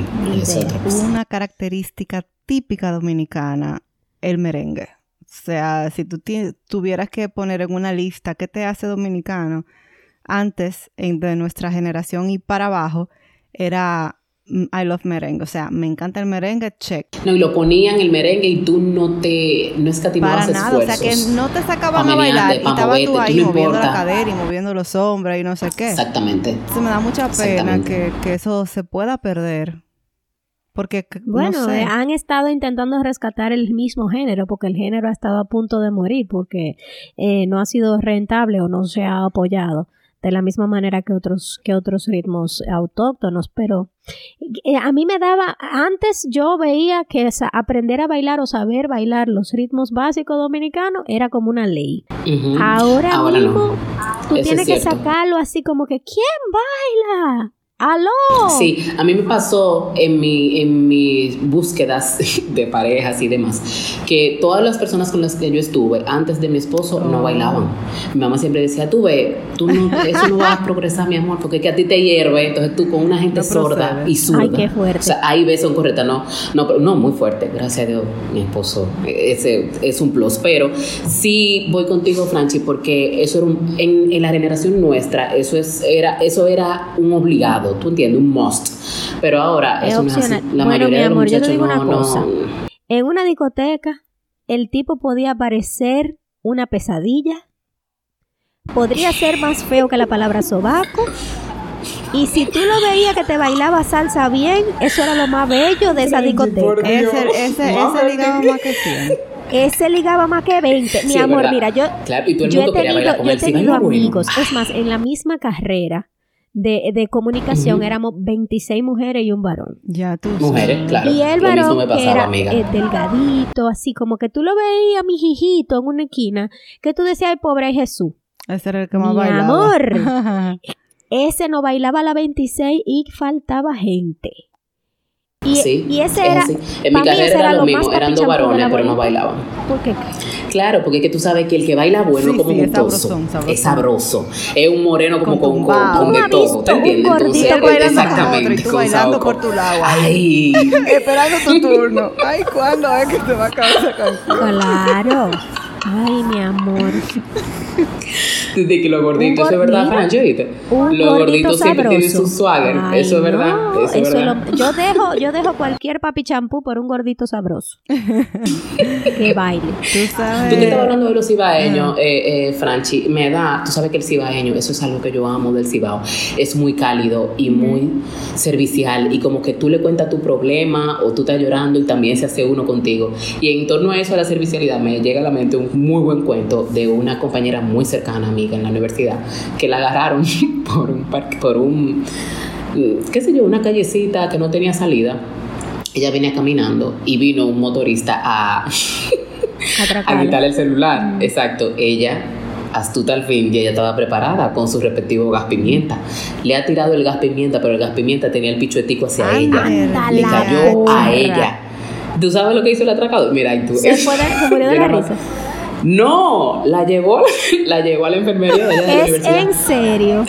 Es Una característica típica dominicana, el merengue. O sea, si tú tuvieras que poner en una lista qué te hace dominicano, antes de nuestra generación y para abajo, era mm, I love merengue. O sea, me encanta el merengue, check. No, y lo ponían el merengue y tú no te, no escatimabas Para nada, o sea, que no te sacaban a bailar y estabas tú ahí moviendo la cadera y moviendo los hombros y no sé qué. Exactamente. Entonces me da mucha pena que, que eso se pueda perder porque, bueno, eh, han estado intentando rescatar el mismo género porque el género ha estado a punto de morir porque eh, no ha sido rentable o no se ha apoyado de la misma manera que otros, que otros ritmos autóctonos, pero eh, a mí me daba, antes yo veía que aprender a bailar o saber bailar los ritmos básicos dominicanos era como una ley. Ahora, mismo tú tienes que sacarlo así como que, ¿quién baila? ¡Aló! Sí, a mí me pasó en, mi, en mis búsquedas de parejas y demás, que todas las personas con las que yo estuve antes de mi esposo no bailaban. Mi mamá siempre decía, tú ve, tú no, eso no va a progresar, mi amor, porque que a ti te hierve, entonces tú con una gente sorda y zurda. Ay, qué fuerte. O sea, ahí ves son correctas, no, no, no, muy fuerte, gracias a Dios, mi esposo, ese es un plus, pero sí voy contigo, Franchi, porque eso era un, en, en la generación nuestra, eso, es, era, eso era un obligado tú entiendes, un must. Pero ahora es, opcional. La mayoría mi amor, de los yo te digo una cosa. En una discoteca, el tipo podía parecer una pesadilla. Podría ser más feo que la palabra sobaco. Y si tú lo veías que te bailaba salsa bien, eso era lo más bello de esa discoteca. Ese, ese, ese ligaba más que 100. Ese ligaba más que 20. Mi amor, mira, yo, yo he tenido, yo he tenido amigos. Es más, en la misma carrera de, de comunicación éramos 26 mujeres y un varón. Ya tú Mujeres, claro. Y el varón que era eh, delgadito, así como que tú lo veías, mi hijito, en una esquina, que tú decías, ay, pobre Jesús. Ese era el que más mi bailaba. amor. ese no bailaba a la 26 y faltaba gente. Y, sí, y ese era. En mi carrera era lo mismo, eran dos varones, pero no bailaban. ¿Por qué? Claro, porque es que tú sabes que el que baila bueno como sí, es, sabroso, es sabroso. Es un moreno como con, con, con, de todo, ¿te entiendes? Entonces, exactamente. y tú bailando por tu lado. Ay. Esperando tu turno. Ay, ¿cuándo es que te va a acabar esa canción? Claro. Ay, mi amor. Desde que los gorditos, eso es verdad, Francho, ¿viste? Los gorditos siempre tienen su swagger, eso es verdad. eso es verdad. yo, dejo, yo dejo cualquier papi champú por un gordito sabroso. que baile. Tú sabes. Tú que estabas hablando de los cibaeños, eh, eh, Franchi, me da, tú sabes que el cibaeño, eso es algo que yo amo del cibao, es muy cálido y muy servicial y como que tú le cuentas tu problema o tú estás llorando y también se hace uno contigo. Y en torno a eso, a la servicialidad, me llega a la mente un muy buen cuento de una compañera muy cercana, amiga en la universidad, que la agarraron por un parque, por un, qué sé yo, una callecita que no tenía salida ella venía caminando y vino un motorista a, a quitarle el celular. Exacto, ella astuta al fin y ella estaba preparada con su respectivo gas pimienta. Le ha tirado el gas pimienta, pero el gas pimienta tenía el pichuetico hacia ella. Anda Le cayó a ella. ¿Tú sabes lo que hizo el atracador? Mira, y tú. Se, fue de- se murió de la risa. No, la llevó, la llevó a la enfermería de allá de la Es universidad. en serio.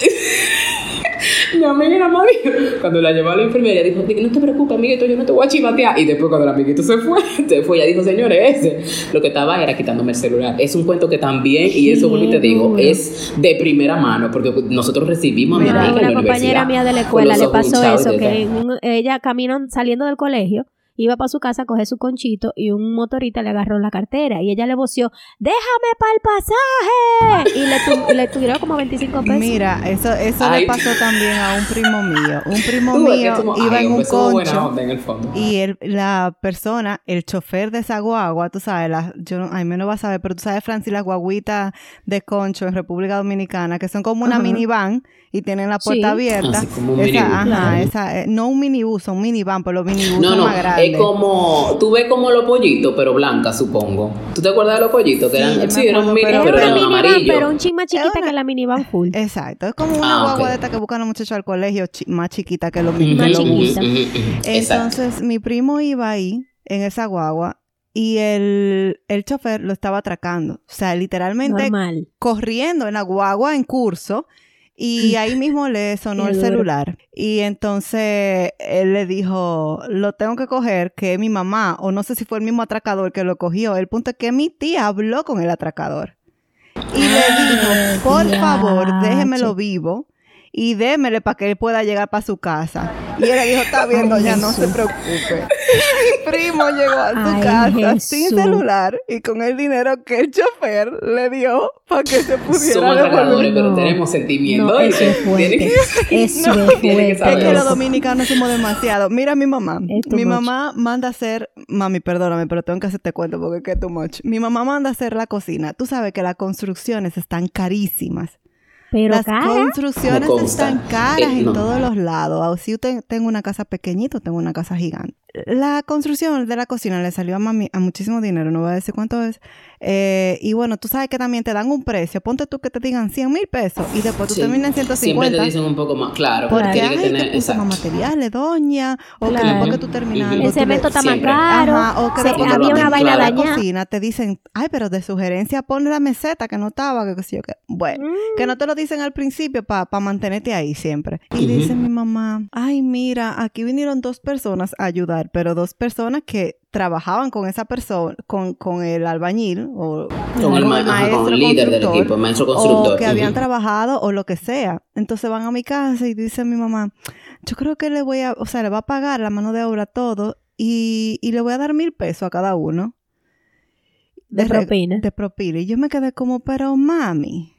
Mi amiga Mari. Cuando la llevó a la enfermería, dijo: No te preocupes, amiguito, yo no te voy a chivatear. Y después, cuando el amiguito se fue, se fue, ella dijo: Señores, ese. Lo que estaba era quitándome el celular. Es un cuento que también, y eso, y te digo, es de primera mano, porque nosotros recibimos a mi amiga en una la compañera universidad mía de la escuela le pasó eso, que en ella caminó saliendo del colegio, iba para su casa a coger su conchito y un motorista le agarró la cartera y ella le voció, déjame para el pasaje. Y le, tu- y le tiró como 25 pesos. Mira, eso, eso Ay. le pasó también a un primo mío. Un primo mío iba ay, en un concho. onda en el fondo. Y el, la persona, el chofer de esa guagua, tú sabes, la, yo no, ay, me no va a saber, pero tú sabes, Francis, las guaguitas de concho en República Dominicana, que son como una Ajá. minivan y tienen la puerta Sí. abierta. Así como un esa, minibús. ajá, Claro. esa, eh, no un minibús, son minivan, pero los minibús No, son no, más grandes. Como, tú ves como los pollitos, pero blancas, supongo. ¿Tú te acuerdas de los pollitos? Que Sí, eran, sí, eran acuerdo, mini, pero- eran minivan, amarillos. pero un chin más chiquita una- que la minivan full. Exacto, es como una Ah, guagua de esta que buscan los muchachos al colegio, chi- más chiquita que los Más chiquita. Exacto. Entonces, mi primo iba ahí, en esa guagua, y el, el chofer lo estaba atracando. O sea, literalmente Normal. corriendo en la guagua en curso. Y ahí mismo le sonó el celular. Y entonces él le dijo, lo tengo que coger, que es mi mamá, o no sé si fue el mismo atracador que lo cogió. El punto es que mi tía habló con el atracador. Y le dijo, por favor, déjemelo vivo y démele para que él pueda llegar para su casa. Y él le dijo, está bien, Ay, doña, no se preocupe. Mi primo llegó a su Ay, casa sin celular y con el dinero que el chofer le dio para que se pudiera Somos devolver. atracadores, pero No. tenemos sentimiento. No, eso ¿oíste? es fuerte. Eso No, es tiene que fuerte. Es que los eso. dominicanos somos demasiado. Mira mi mamá. Mi much. mamá manda a hacer, mami, perdóname, pero tengo que hacerte cuento porque es que es too much. Mi mamá manda a hacer la cocina. Tú sabes que las construcciones están carísimas. Pero Las cara, construcciones están caras Eh, en todos los lados. O si usted tengo una casa pequeñita o tengo una casa gigante. La construcción de la cocina le salió a mami a muchísimo dinero, no voy a decir cuánto es. Eh, y bueno, tú sabes que también te dan un precio. Ponte tú que te digan 100 mil pesos y después tú Sí. terminas en Siempre 150. te dicen un poco más, claro. Porque tiene ay, que que tener, exacto. materiales, doña, o que Claro. después que tú terminas el cemento está más siempre. caro. Ajá, o que después había una te vaina la dañada. cocina te dicen, ay, pero de sugerencia ponle la meseta que no estaba, que yo qué. Bueno, Mm. que no te lo dicen al principio para mantenerte ahí siempre. Y Ujú. dice mi mamá, ay, mira, aquí vinieron dos personas a ayudar, pero dos personas que trabajaban con esa persona, con, con el albañil o Con el, ma- ajá, con el líder del equipo, el maestro constructor. o que habían trabajado o lo que sea. Entonces van a mi casa y dice mi mamá, yo creo que le voy a, o sea, le va a pagar la mano de obra todo y, y le voy a dar mil pesos a cada uno. De propina. De propina. Y yo me quedé como, pero mami.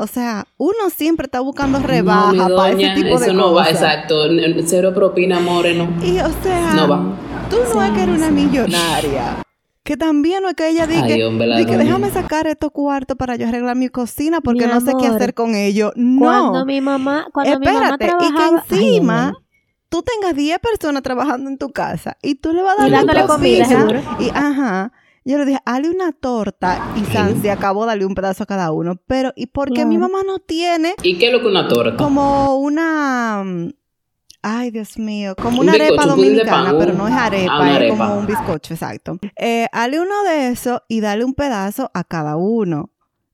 O sea, uno siempre está buscando rebaja No, para ese tipo de eso no va, exacto. Cero propina, moreno. Y o sea, No va. tú no es que eres una millonaria. Que también no es que ella diga, que déjame sacar estos cuartos para yo arreglar mi cocina porque Mi no sé qué hacer con ellos. No. Cuando mi mamá, cuando mi mamá Espérate, y trabajaba, que encima ay, tú tengas 10 personas trabajando en tu casa y tú le vas a dar Y la comida, cocina, seguro. Y ajá. Yo le dije, hazle una torta y San se acabó darle un pedazo a cada uno. Pero, ¿y por qué mi mamá no tiene ¿Y qué es lo que una torta? como una. Ay, Dios mío. Como Un una arepa un dominicana, pero no es arepa, ah, una es arepa. como un bizcocho, exacto. Eh, uno de eso y dale un pedazo a cada uno.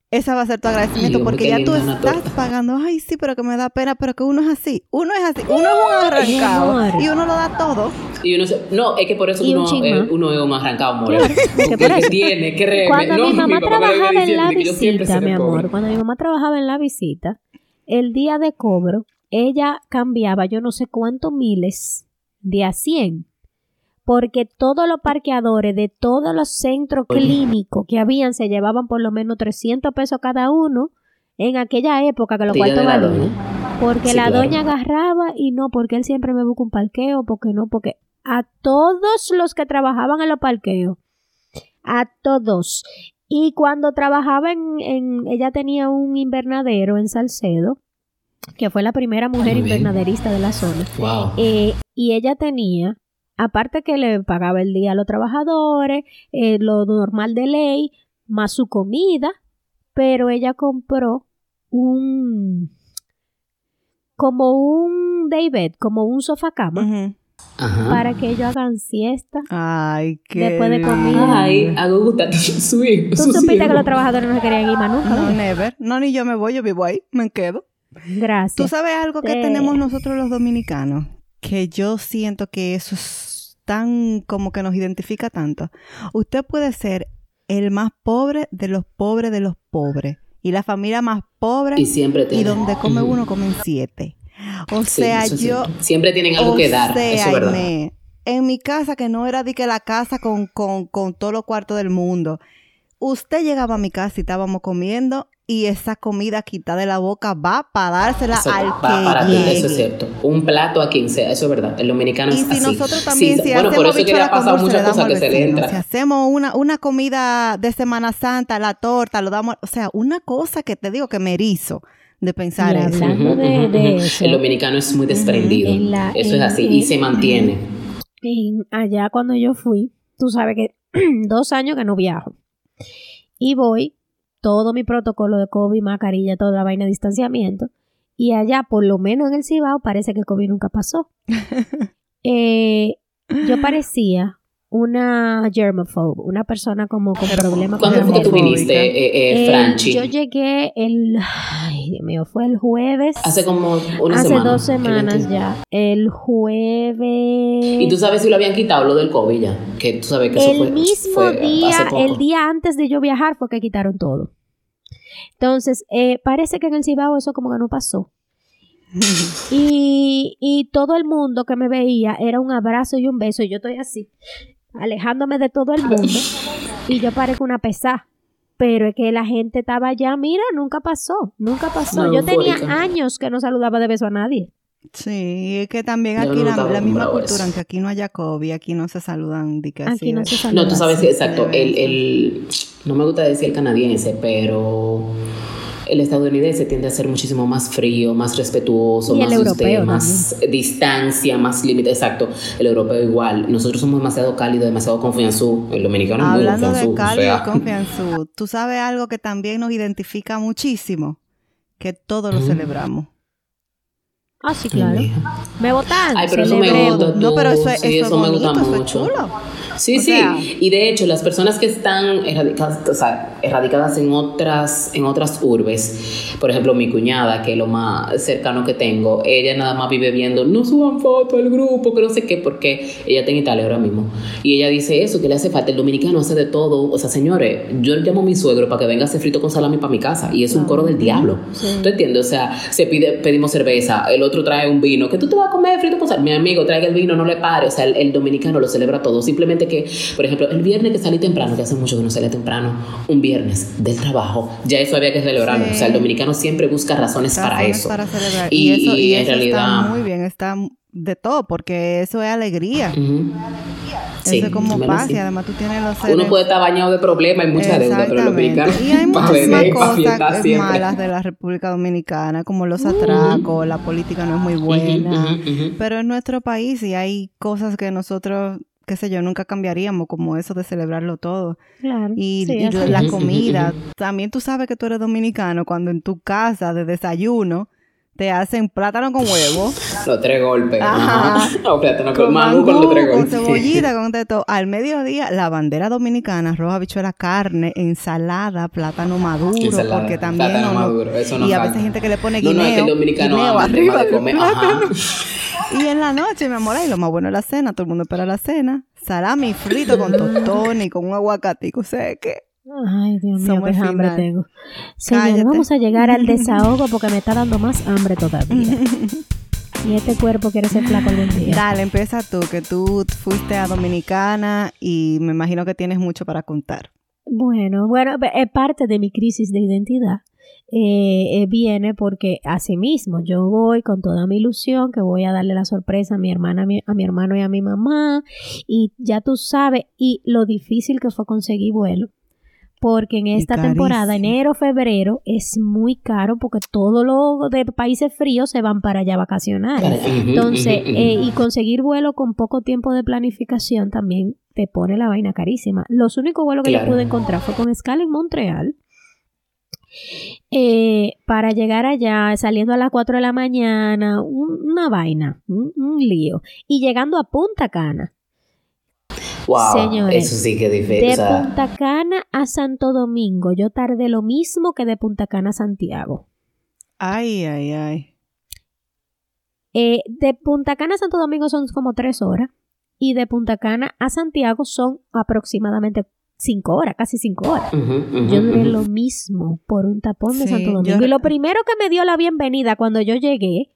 Esa va a ser tu agradecimiento Ay, porque ya tú estás torta. pagando. Ay, sí, pero que me da pena, pero que uno es así. Uno es así. Uno es un arrancado y uno lo da todo. Y uno se- no, es que por eso uno, eh, uno es un arrancado. Claro, porque por eso. tiene Cuando no, mi mamá trabajaba en la visita, mi amor, pobre. cuando mi mamá trabajaba en la visita, el día de cobro, ella cambiaba yo no sé cuántos miles de a 100. Porque todos los parqueadores de todos los centros clínicos que habían se llevaban por lo menos 300 pesos cada uno en aquella época que los cuartos valían. doña. Porque Sí, la claro. doña agarraba y no, porque él siempre me busca un parqueo, porque no, porque a todos los que trabajaban en los parqueos, a todos. Y cuando trabajaba en, en- ella tenía un invernadero en Salcedo, que fue la primera mujer Muy bien. invernaderista de la zona. Wow. Eh, y ella tenía aparte que le pagaba el día a los trabajadores, eh, lo normal de ley, más su comida, pero ella compró un como un daybed, como un sofá cama. Ajá. para que ellos hagan siesta. Ay, qué. Después de comida. Ay, hago gusta su hijo. Tú su supiste que los trabajadores no se querían ir más nunca. No, ¿verdad? never. No, ni yo me voy, yo vivo ahí, me quedo. Gracias. ¿Tú sabes algo que Te- tenemos nosotros los dominicanos? Que yo siento que eso es tan como que nos identifica tanto. Usted puede ser el más pobre de los pobres de los pobres. Y la familia más pobre Y siempre y tienen. donde come Ujú. uno comen siete. O Sí, sea, yo... Siempre tienen algo que dar. sea, eso es verdad. En mi casa, que no era de que la casa con, con, con todos los cuartos del mundo. Usted llegaba a mi casa y estábamos comiendo y esa comida quitada de la boca va para dársela Eso al va que para ti, eso es cierto. Un plato a quien sea, eso es verdad. El dominicano Y es si así. nosotros también, Sí, si bueno, por hacemos eso que le ha pasado muchas damos cosas que se le entra. Si hacemos una, una comida de Semana Santa, la torta, lo damos, o sea, una cosa que te digo que me erizo de pensar Y eso. hablando Ujú, de- ujú, de ujú. eso. El dominicano es muy desprendido. En la- eso en- es así. en- y se mantiene. En- allá cuando yo fui, tú sabes que dos años que no viajo. Y voy, todo mi protocolo de COVID, mascarilla, toda la vaina de distanciamiento. Y allá, por lo menos en el Cibao, parece que COVID nunca pasó. Eh, yo parecía una germaphobe, una persona como con problemas con ¿Cuándo fue que tú viniste, eh, eh, Eh, Franchi? yo llegué el, ay Dios mío, fue el jueves. Hace como una hace semana. dos que semanas ya. El jueves. Y tú sabes si lo habían quitado lo del COVID ya. Que tú sabes que eso el fue. mismo fue hace día, poco. el día antes de yo viajar fue que quitaron todo. Entonces, eh, parece que en el Cibao eso como que no pasó. Y, y todo el mundo que me veía era un abrazo y un beso. Y yo estoy así, alejándome de todo el mundo. Y yo parezco una pesada. Pero es que la gente estaba allá, mira, nunca pasó, nunca pasó. No, yo tenía eufórica. años que no saludaba de beso a nadie. Sí, es que también Yo aquí no la, misma cultura, eso. aunque aquí no haya COVID, aquí no se saludan de que Aquí así no de- se saluda. No, tú sabes, exacto. El, el, no me gusta decir el canadiense, pero el estadounidense tiende a ser muchísimo más frío, más respetuoso, Y el más europeo más distancia, más límite. Exacto. El europeo igual. Nosotros somos demasiado cálidos, demasiado confianzú. El dominicano es muy Hablando confianzú. de o cálido sea. y confianzú, tú sabes algo que también nos identifica muchísimo, que todos lo Mm. celebramos. Ah, sí, claro. Me votan. Ay, pero eso me gusta. No, pero eso, es- Sí, eso es eso me gusta bonito, eso es mucho. chulo. Sí, O sí. sea- y de hecho, las personas que están erradicadas, o sea, erradicadas en otras, en otras urbes, por ejemplo, mi cuñada, que es lo más cercano que tengo, ella nada más vive viendo, no suban fotos al grupo, que no sé qué, porque ella está en Italia ahora mismo. Y ella dice eso, que le hace falta. El dominicano hace de todo. O sea, señores, yo llamo a mi suegro para que venga a hacer frito con salami para mi casa. Y es un coro del diablo. ¿Tú entiendes? O sea, se pide, pedimos cerveza, el otro trae un vino, que tú te vas a comer frito con salami. Mi amigo traiga el vino, no le pare. O sea, el, el dominicano lo celebra todo. Simplemente que, por ejemplo, el viernes que salí temprano, que hace mucho que no salía temprano, un viernes del trabajo, ya eso había que celebrarlo. Sí. O sea, el dominicano siempre busca razones, para eso. para celebrar. Y, Y, eso, y y en eso realidad. está muy bien, está de todo, porque eso es alegría. Sí, eso es como paz y además tú tienes los Uno puede estar bañado de problemas y mucha deuda, pero el Exactamente. dominicano Y hay muchísimas beber, cosas malas de la República Dominicana, como los atracos, la política no es muy buena, pero en nuestro país sí hay cosas que nosotros, qué sé yo, nunca cambiaríamos, como eso de celebrarlo todo. Claro. Y, sí, y la comida, también tú sabes que tú eres dominicano cuando en tu casa de desayuno te hacen plátano con huevo, Los tres golpes. Ajá. No, plátano con con con los tres con golpes. cebollita, con de todo. Al mediodía, la bandera dominicana, arroz, habichuela, carne, ensalada, plátano maduro, Ensalada, porque también plátano no- no- maduro, eso no y a veces hay gente que le pone No, guineo, no, es que el dominicano guineo arriba de comer. plátano. Ajá. Y en la noche, mi amor, ahí lo más bueno es la cena, todo el mundo espera la cena, salami frito con tostones y con un aguacatico, o sea que Ay, Dios mío, Somos qué hambre tengo. Cállate. vamos a llegar al desahogo porque me está dando más hambre todavía. y este cuerpo quiere ser flaco algún día. dale, empieza tú, que tú fuiste a Dominicana y me imagino que tienes mucho para contar. Bueno, bueno, es parte de mi crisis de identidad. Eh, eh, viene porque asimismo yo voy con toda mi ilusión que voy a darle la sorpresa a mi hermana, a mi, a mi hermano y a mi mamá y ya tú sabes y lo difícil que fue conseguir vuelo porque en esta temporada, enero, febrero, es muy caro porque todos los de países fríos se van para allá a vacacionar. Entonces, eh, y conseguir vuelo con poco tiempo de planificación también te pone la vaina carísima. Los únicos vuelos que yo pude encontrar fue con escala en Montreal. Eh, para llegar allá, saliendo a las 4 de la mañana, una vaina, un lío. Y llegando a Punta Cana, Wow, eso sí que De Punta Cana a Santo Domingo, yo tardé lo mismo que de Punta Cana a Santiago. Ay, ay, ay. Eh, de Punta Cana a Santo Domingo son como tres horas y de Punta Cana a Santiago son aproximadamente cinco horas, casi cinco horas. yo duré lo mismo por un tapón de Santo Domingo. Y lo primero que me dio la bienvenida cuando yo llegué,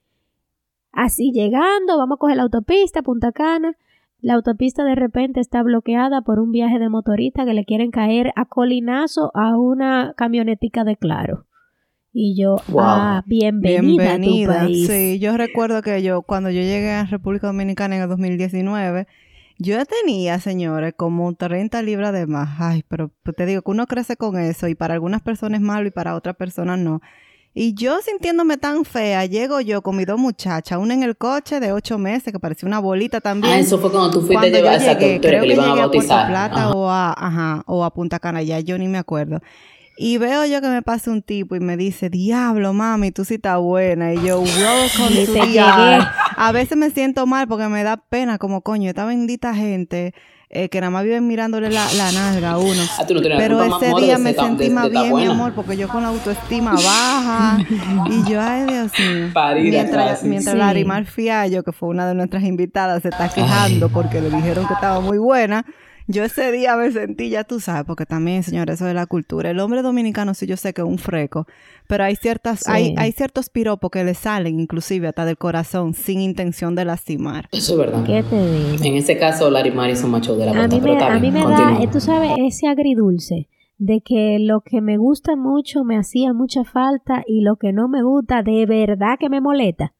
así llegando, vamos a coger la autopista, Punta Cana, la autopista de repente está bloqueada por un viaje de motorista que le quieren caer a colinazo a una camionetica de claro. Y yo, ah, bienvenida, a tu país. Sí, yo recuerdo que yo, cuando yo llegué a República Dominicana en el 2019, yo tenía, señores, como 30 libras de más. Ay, pero te digo que uno crece con eso y para algunas personas es malo y para otras personas no. Y yo sintiéndome tan fea, llego yo con mis dos muchachas, una en el coche de ocho meses, que parecía una bolita también. Ah, eso fue cuando tú fuiste a llevar esa creo que, le iban a bautizar. A Plata o a, ajá, o a Punta Cana, ya yo ni me acuerdo. Y veo yo que me pasa un tipo y me dice, diablo, mami, tú sí estás buena. Y yo, welcome to A veces me siento mal porque me da pena, como coño, esta bendita gente eh, que nada más viven mirándole la, la nalga a uno. Ah, Pero ese día me sentí más bien, mi amor, porque yo con la autoestima baja y yo, ay Dios mío. mientras mientras la Arimar Fiallo, que fue una de nuestras invitadas, se está quejando porque le dijeron que estaba muy buena. Yo ese día me sentí, ya tú sabes, porque también, señor, eso de la cultura. El hombre dominicano sí yo sé que es un freco, pero hay ciertas, hay, hay ciertos piropos que le salen inclusive hasta del corazón sin intención de lastimar. Eso es verdad. ¿Qué te digo? En ese caso, Larry Mari un macho de la a mí me, A mí me da, tú sabes, ese agridulce de que lo que me gusta mucho me hacía mucha falta y lo que no me gusta de verdad que me molesta.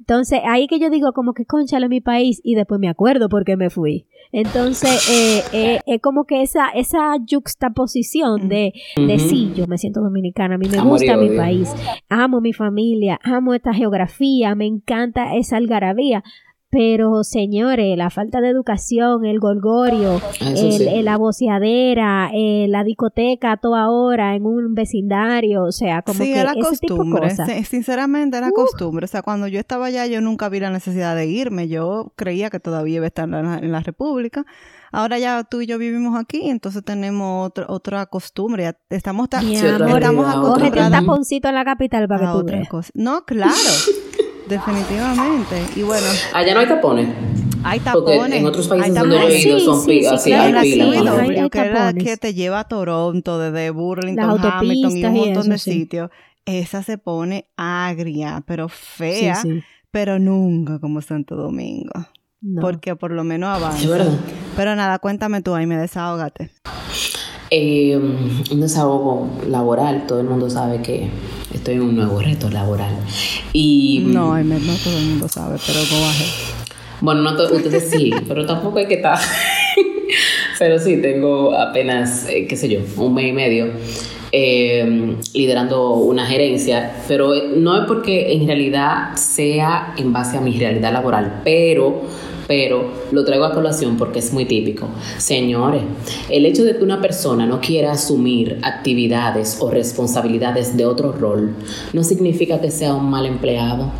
Entonces, ahí que yo digo como que conchale mi país y después me acuerdo por qué me fui. Entonces, eh, eh, es como que esa, esa juxtaposición de, de sí, yo me siento dominicana, a mí me gusta mi país, amo mi familia, amo esta geografía, me encanta esa algarabía, pero, señores, la falta de educación, el golgorio, ah, el, la boceadera, eh, la discoteca a toda hora en un vecindario, o sea, como que era costumbre. Sinceramente, era costumbre. O sea, cuando yo estaba allá, yo nunca vi la necesidad de irme. Yo creía que todavía iba a estar en la, República. Ahora ya tú y yo vivimos aquí, entonces tenemos otra otra costumbre. Ya estamos, tan, estamos acostumbrados. un taponcito en la capital para que tú veas. No, claro. Definitivamente. Y bueno. Allá no hay tapones. Hay tapones. Porque en otros países donde yo he ido son sí, así, hay pilas. que, era que te lleva a Toronto, desde Burlington, Hamilton y un montón de sitios. Esa se pone agria, pero fea, pero nunca como Santo Domingo. Porque por lo menos avanza. Pero nada, cuéntame tú ahí, me desahógate. Eh, un desahogo laboral, todo el mundo sabe que estoy en un nuevo reto laboral. Y, no, no todo el mundo sabe, pero go Bueno, no ustedes sí, pero tampoco hay que estar. pero sí, tengo apenas, eh, qué sé yo, un mes y medio eh, liderando una gerencia, pero no es porque en realidad sea en base a mi realidad laboral, pero pero lo traigo a colación porque es muy típico. Señores, el hecho de que una persona no quiera asumir actividades o responsabilidades de otro rol no significa que sea un mal empleado.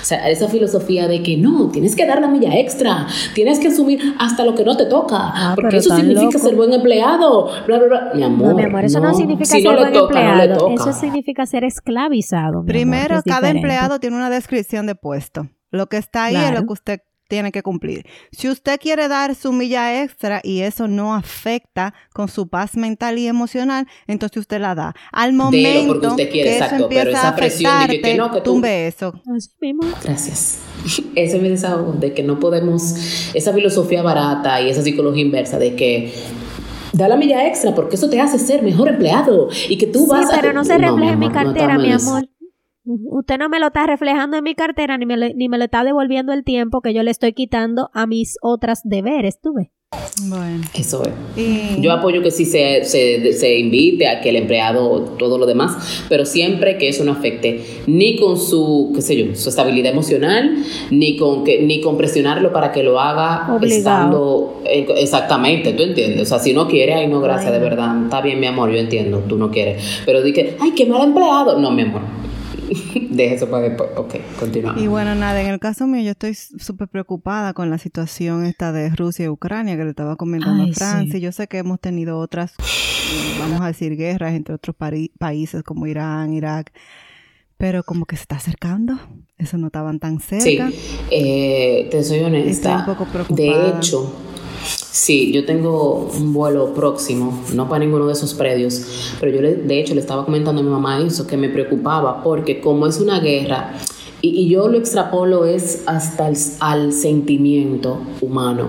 O sea, esa filosofía de que no, tienes que dar la milla extra, tienes que asumir hasta lo que no te toca, ah, porque eso significa ser buen empleado, bla, bla, bla. Mi amor, no, mi amor eso no, significa ser buen empleado, eso significa ser esclavizado. Primero, cada empleado tiene una descripción de puesto. Lo que está ahí es lo que usted tiene que cumplir. Si usted quiere dar su milla extra y eso no afecta con su paz mental y emocional, entonces usted la da. Al momento usted quiere, que eso empieza pero esa a presión de que, no, que tumbe eso. Gracias. Ese es mi desahogo, de que no podemos, esa filosofía barata y esa psicología inversa de que da la milla extra porque eso te hace ser mejor empleado y que tú vas a... pero no se refleja en mi cartera, mi amor. Usted no me lo está reflejando en mi cartera ni me, ni me lo está devolviendo el tiempo que yo le estoy quitando a mis otras deberes, ¿tú ves? Bueno. Eso es. Yo apoyo que sí se, se, invite a que el empleado, todo lo demás, pero siempre que eso no afecte ni con su, qué sé yo, su estabilidad emocional, ni con que, ni con presionarlo para que lo haga estando exactamente, tú entiendes. O sea, si no quiere, ay no, gracias, de verdad. Está bien, mi amor, yo entiendo, tú no quieres. Pero di que, ay, qué mal empleado. No, mi amor Deje eso para después. Ok, continuamos. Y bueno, nada, en el caso mío, yo estoy súper preocupada con la situación esta de Rusia y Ucrania que le estaba comentando a Francia. Yo sé que hemos tenido otras, vamos a decir, guerras entre otros países como Irán, Irak pero como que se está acercando. Eso no estaban tan cerca. Sí, eh, te soy honesta. Estoy un poco preocupada. De hecho, Sí, yo tengo un vuelo próximo, no para ninguno de esos predios, pero yo de hecho le estaba comentando a mi mamá eso, que me preocupaba, porque como es una guerra, y, yo lo extrapolo es hasta el al sentimiento humano,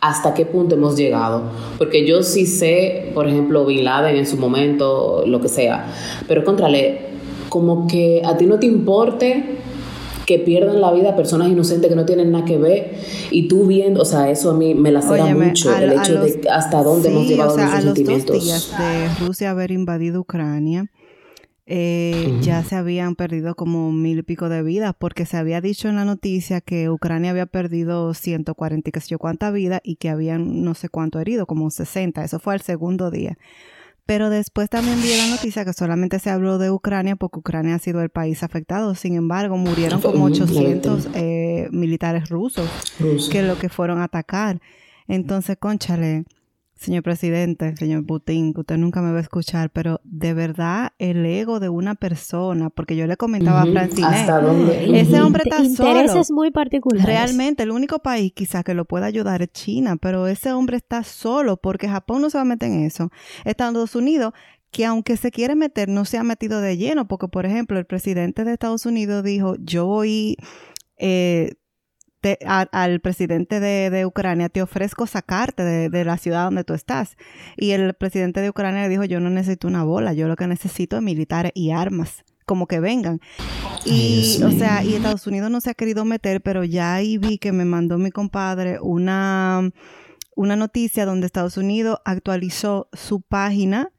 hasta qué punto hemos llegado, porque yo sí sé, por ejemplo, Bin Laden en su momento, lo que sea, pero contrale, como que a ti no te importe que pierdan la vida personas inocentes que no tienen nada que ver y tú viendo, o sea, eso a mí me lacera mucho, el hecho de hasta dónde hemos llevado o sea, a los Dos días de Rusia haber invadido Ucrania, eh, ya se habían perdido como mil y pico de vidas, porque se había dicho en la noticia que Ucrania había perdido 140 y qué sé yo cuánta vida y que habían no sé cuánto herido, como 60. Eso fue el segundo día. Pero después también vi la noticia que solamente se habló de Ucrania porque Ucrania ha sido el país afectado. Sin embargo, murieron como 800 eh, militares rusos que lo que fueron a atacar. Entonces, conchale, Señor presidente, señor Putin, que usted nunca me va a escuchar, pero de verdad el ego de una persona, porque yo le comentaba a Francine, ¿Hasta dónde? ese hombre está Intereses muy particulares. Realmente, el único país quizás que lo pueda ayudar es China, pero ese hombre está solo porque Japón no se va a meter en eso. Estados Unidos, que aunque se quiere meter, no se ha metido de lleno, porque por ejemplo, el presidente de Estados Unidos dijo, yo voy... Eh, al presidente de, Ucrania, te ofrezco sacarte de, la ciudad donde tú estás. Y el presidente de Ucrania le dijo, yo no necesito una bola, yo lo que necesito es militares y armas, como que vengan. Y, o sea, y Estados Unidos no se ha querido meter, pero ya ahí vi que me mandó mi compadre una, una noticia donde Estados Unidos actualizó su página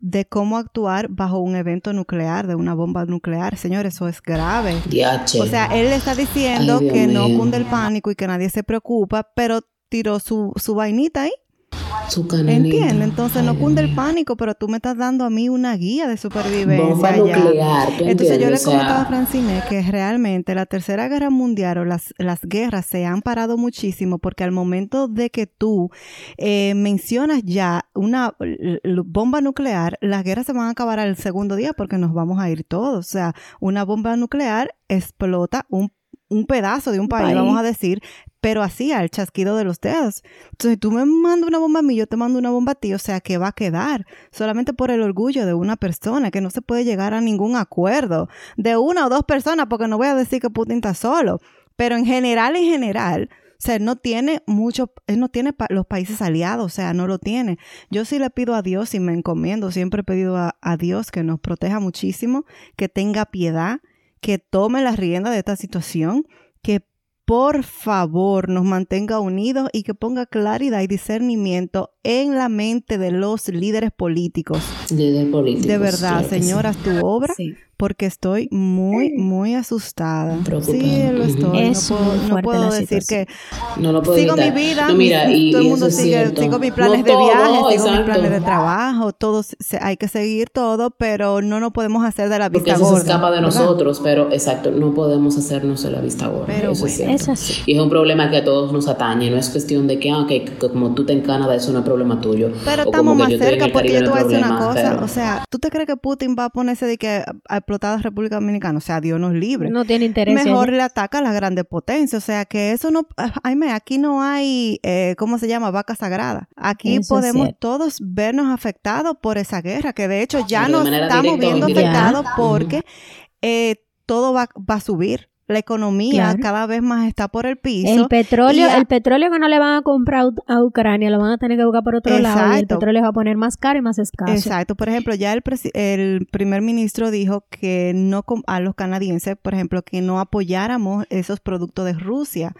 de cómo actuar bajo un evento nuclear, de una bomba nuclear. Señor, eso es grave. O sea, él le está diciendo que no cunde el pánico y que nadie se preocupa, pero tiró su, su vainita ahí su Entiende, entonces no cunde el pánico, pero tú me estás dando a mí una guía de supervivencia. Bomba nuclear, entonces yo le comentaba a Francine que realmente la tercera guerra mundial o las, las guerras se han parado muchísimo porque al momento de que tú eh, mencionas ya una bomba nuclear, las guerras se van a acabar al segundo día porque nos vamos a ir todos. O sea, una bomba nuclear explota un un pedazo de un país, vamos a decir, pero así al chasquido de los dedos. Entonces, tú me mandas una bomba a mí, yo te mando una bomba a ti, o sea, que va a quedar solamente por el orgullo de una persona, que no se puede llegar a ningún acuerdo de una o dos personas, porque no voy a decir que Putin está solo, pero en general, en general, o sea, no tiene mucho, él no tiene los países aliados, o sea, no lo tiene. Yo sí le pido a Dios y me encomiendo, siempre he pedido a, a Dios que nos proteja muchísimo, que tenga piedad, que tome la rienda de esta situación, que por favor nos mantenga unidos y que ponga claridad y discernimiento en la mente de los líderes políticos. Líderes políticos. De verdad, señoras, tu obra porque estoy muy, muy asustada. Sí, lo estoy. no puedo, decir que no lo puedo sigo mi vida, todo el mundo sigue, sigo mis planes de viaje, sigo mis planes de trabajo, todo, hay que seguir todo, pero no nos podemos hacer de la vista porque eso se escapa de nosotros, pero exacto, no podemos hacernos de la vista gorda. Pero eso es, así. Y es un problema que a todos nos atañe, no es cuestión de que, ah, que como tú te encanas de eso no es problema tuyo. Pero estamos más cerca porque yo te voy a decir una cosa, o sea, ¿tú te crees que Putin va a ponerse de que explotada República Dominicana, o sea, Dios nos libre. No tiene interés. Mejor le ataca a las grandes potencias, o sea, que eso no, ay, aquí no hay, eh, ¿cómo se llama? Vaca sagrada. Aquí podemos todos vernos afectados por esa guerra, que de hecho ya nos estamos viendo afectados porque eh, todo va, va a subir la economía cada vez más está por el piso. El petróleo, el petróleo que no le van a comprar a Ucrania lo van a tener que buscar por otro lado y el petróleo va a poner más caro y más escaso. Exacto. Por ejemplo, ya el, el primer ministro dijo que no a los canadienses, por ejemplo, que no apoyáramos esos productos de Rusia,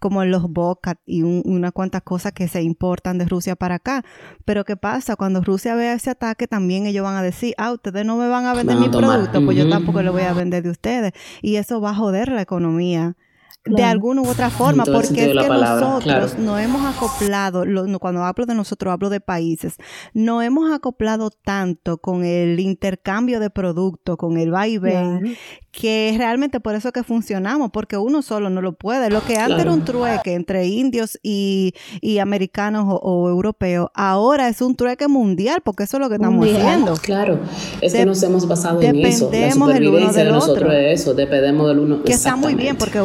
como los vodka y una cuantas cosas que se importan de Rusia para acá. Pero ¿qué pasa? Cuando Rusia vea ese ataque, también ellos van a decir, ah, ustedes no me van a vender mi producto, pues yo tampoco le voy a vender de ustedes. Y eso va a joder la economía de alguna u otra forma, porque es que nosotros no hemos acoplado, cuando hablo de nosotros hablo de países, no hemos acoplado tanto con el intercambio de productos, con el vaivén, que realmente por eso que funcionamos, porque uno solo no lo puede. Lo que antes era un trueque entre indios y, americanos o, europeos, ahora es un trueque mundial, porque eso es lo que estamos haciendo. Claro, es que nos hemos basado en eso. De nosotros dependemos del uno. Que está muy bien, porque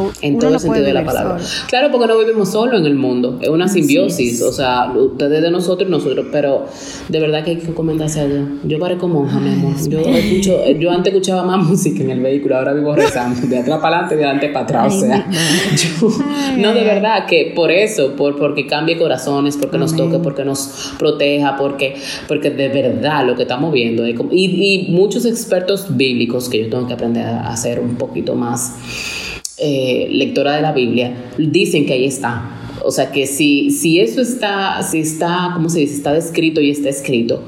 todo el sentido de la palabra. Claro, porque no vivimos solo en el mundo, es una simbiosis, o sea, ustedes de nosotros y nosotros, pero de verdad que hay que comentarse a Dios. Yo parezco monja, mi amor. Yo, escucho, yo antes escuchaba más música en el vehículo ahora vivo rezando, de atrás para adelante, de adelante para atrás. o sea, no, de verdad que por eso, por, porque cambie corazones, porque nos toque, porque nos proteja, porque, porque de verdad lo que estamos viendo, y, y muchos expertos bíblicos que yo tengo que aprender a hacer un poquito más eh, lectora de la Biblia, dicen que ahí está. O sea que si, si eso está, si está, ¿cómo se dice? Está descrito y está escrito,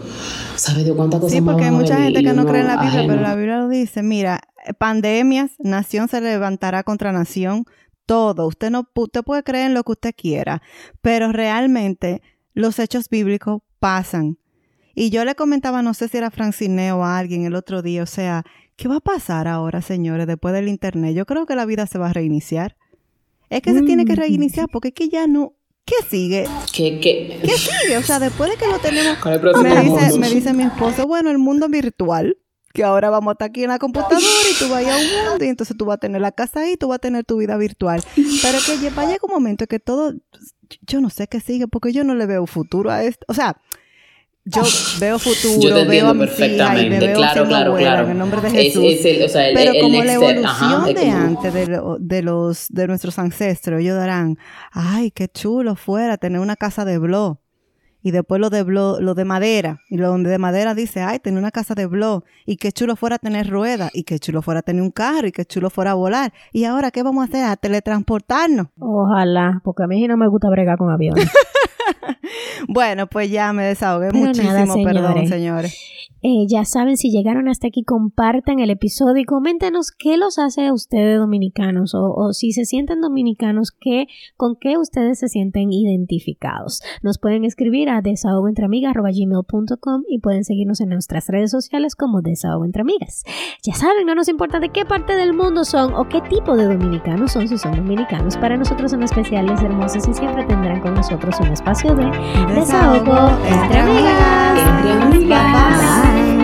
¿sabe de cuántas cosas Sí, porque hay mucha gente que no cree en la Biblia, pero la Biblia lo dice. Mira, pandemias, nación se levantará contra nación, todo. Usted no usted puede creer en lo que usted quiera, pero realmente los hechos bíblicos pasan. Y yo le comentaba, no sé si era Francine o a alguien el otro día, o sea, ¿qué va a pasar ahora, señores, después del internet? Yo creo que la vida se va a reiniciar. Es que se tiene que mm. reiniciar porque es que ya no, ¿Qué sigue? ¿Qué, qué? ¿Qué sigue? O sea, después de que lo tenemos... Me dice, me dice mi esposo, bueno, el mundo virtual que ahora vamos a estar aquí en la computadora y tú vayas a un mundo y entonces tú vas a tener la casa ahí, tú vas a tener tu vida virtual. Pero que vaya un momento que todo, yo no sé qué sigue porque yo no le veo futuro a esto. O sea, yo veo futuro, yo te veo a mi perfectamente. Hija y me veo claro, claro, claro. en el nombre de Jesús. Es, el, o sea, el, Pero como la evolución de antes de, de, los de nuestros ancestros, ellos darán, ay, qué chulo fuera tener una casa de blog y después lo de lo de madera. Y lo de madera dice, ay, tener una casa de blog. Y qué chulo fuera tener ruedas. Y qué chulo fuera tener un carro. Y qué chulo fuera volar. Y ahora, ¿qué vamos a hacer? A teletransportarnos. Ojalá, porque a mí no me gusta bregar con aviones. bueno, pues ya me desahogué muchísimo, perdón, señores. Eh, ya saben, si llegaron hasta aquí, compartan el episodio y coméntenos qué los hace a ustedes dominicanos o, si se sienten dominicanos, qué, con qué ustedes se sienten identificados. Nos pueden escribir a desahogoentreamigas.com y pueden seguirnos en nuestras redes sociales como Desahogo Entre Amigas. Ya saben, no nos importa de qué parte del mundo son o qué tipo de dominicanos son, si son dominicanos. Para nosotros son especiales, hermosos y siempre tendrán con nosotros un espacio espacio de desahogo entre amigas. Entre amigas. Bye.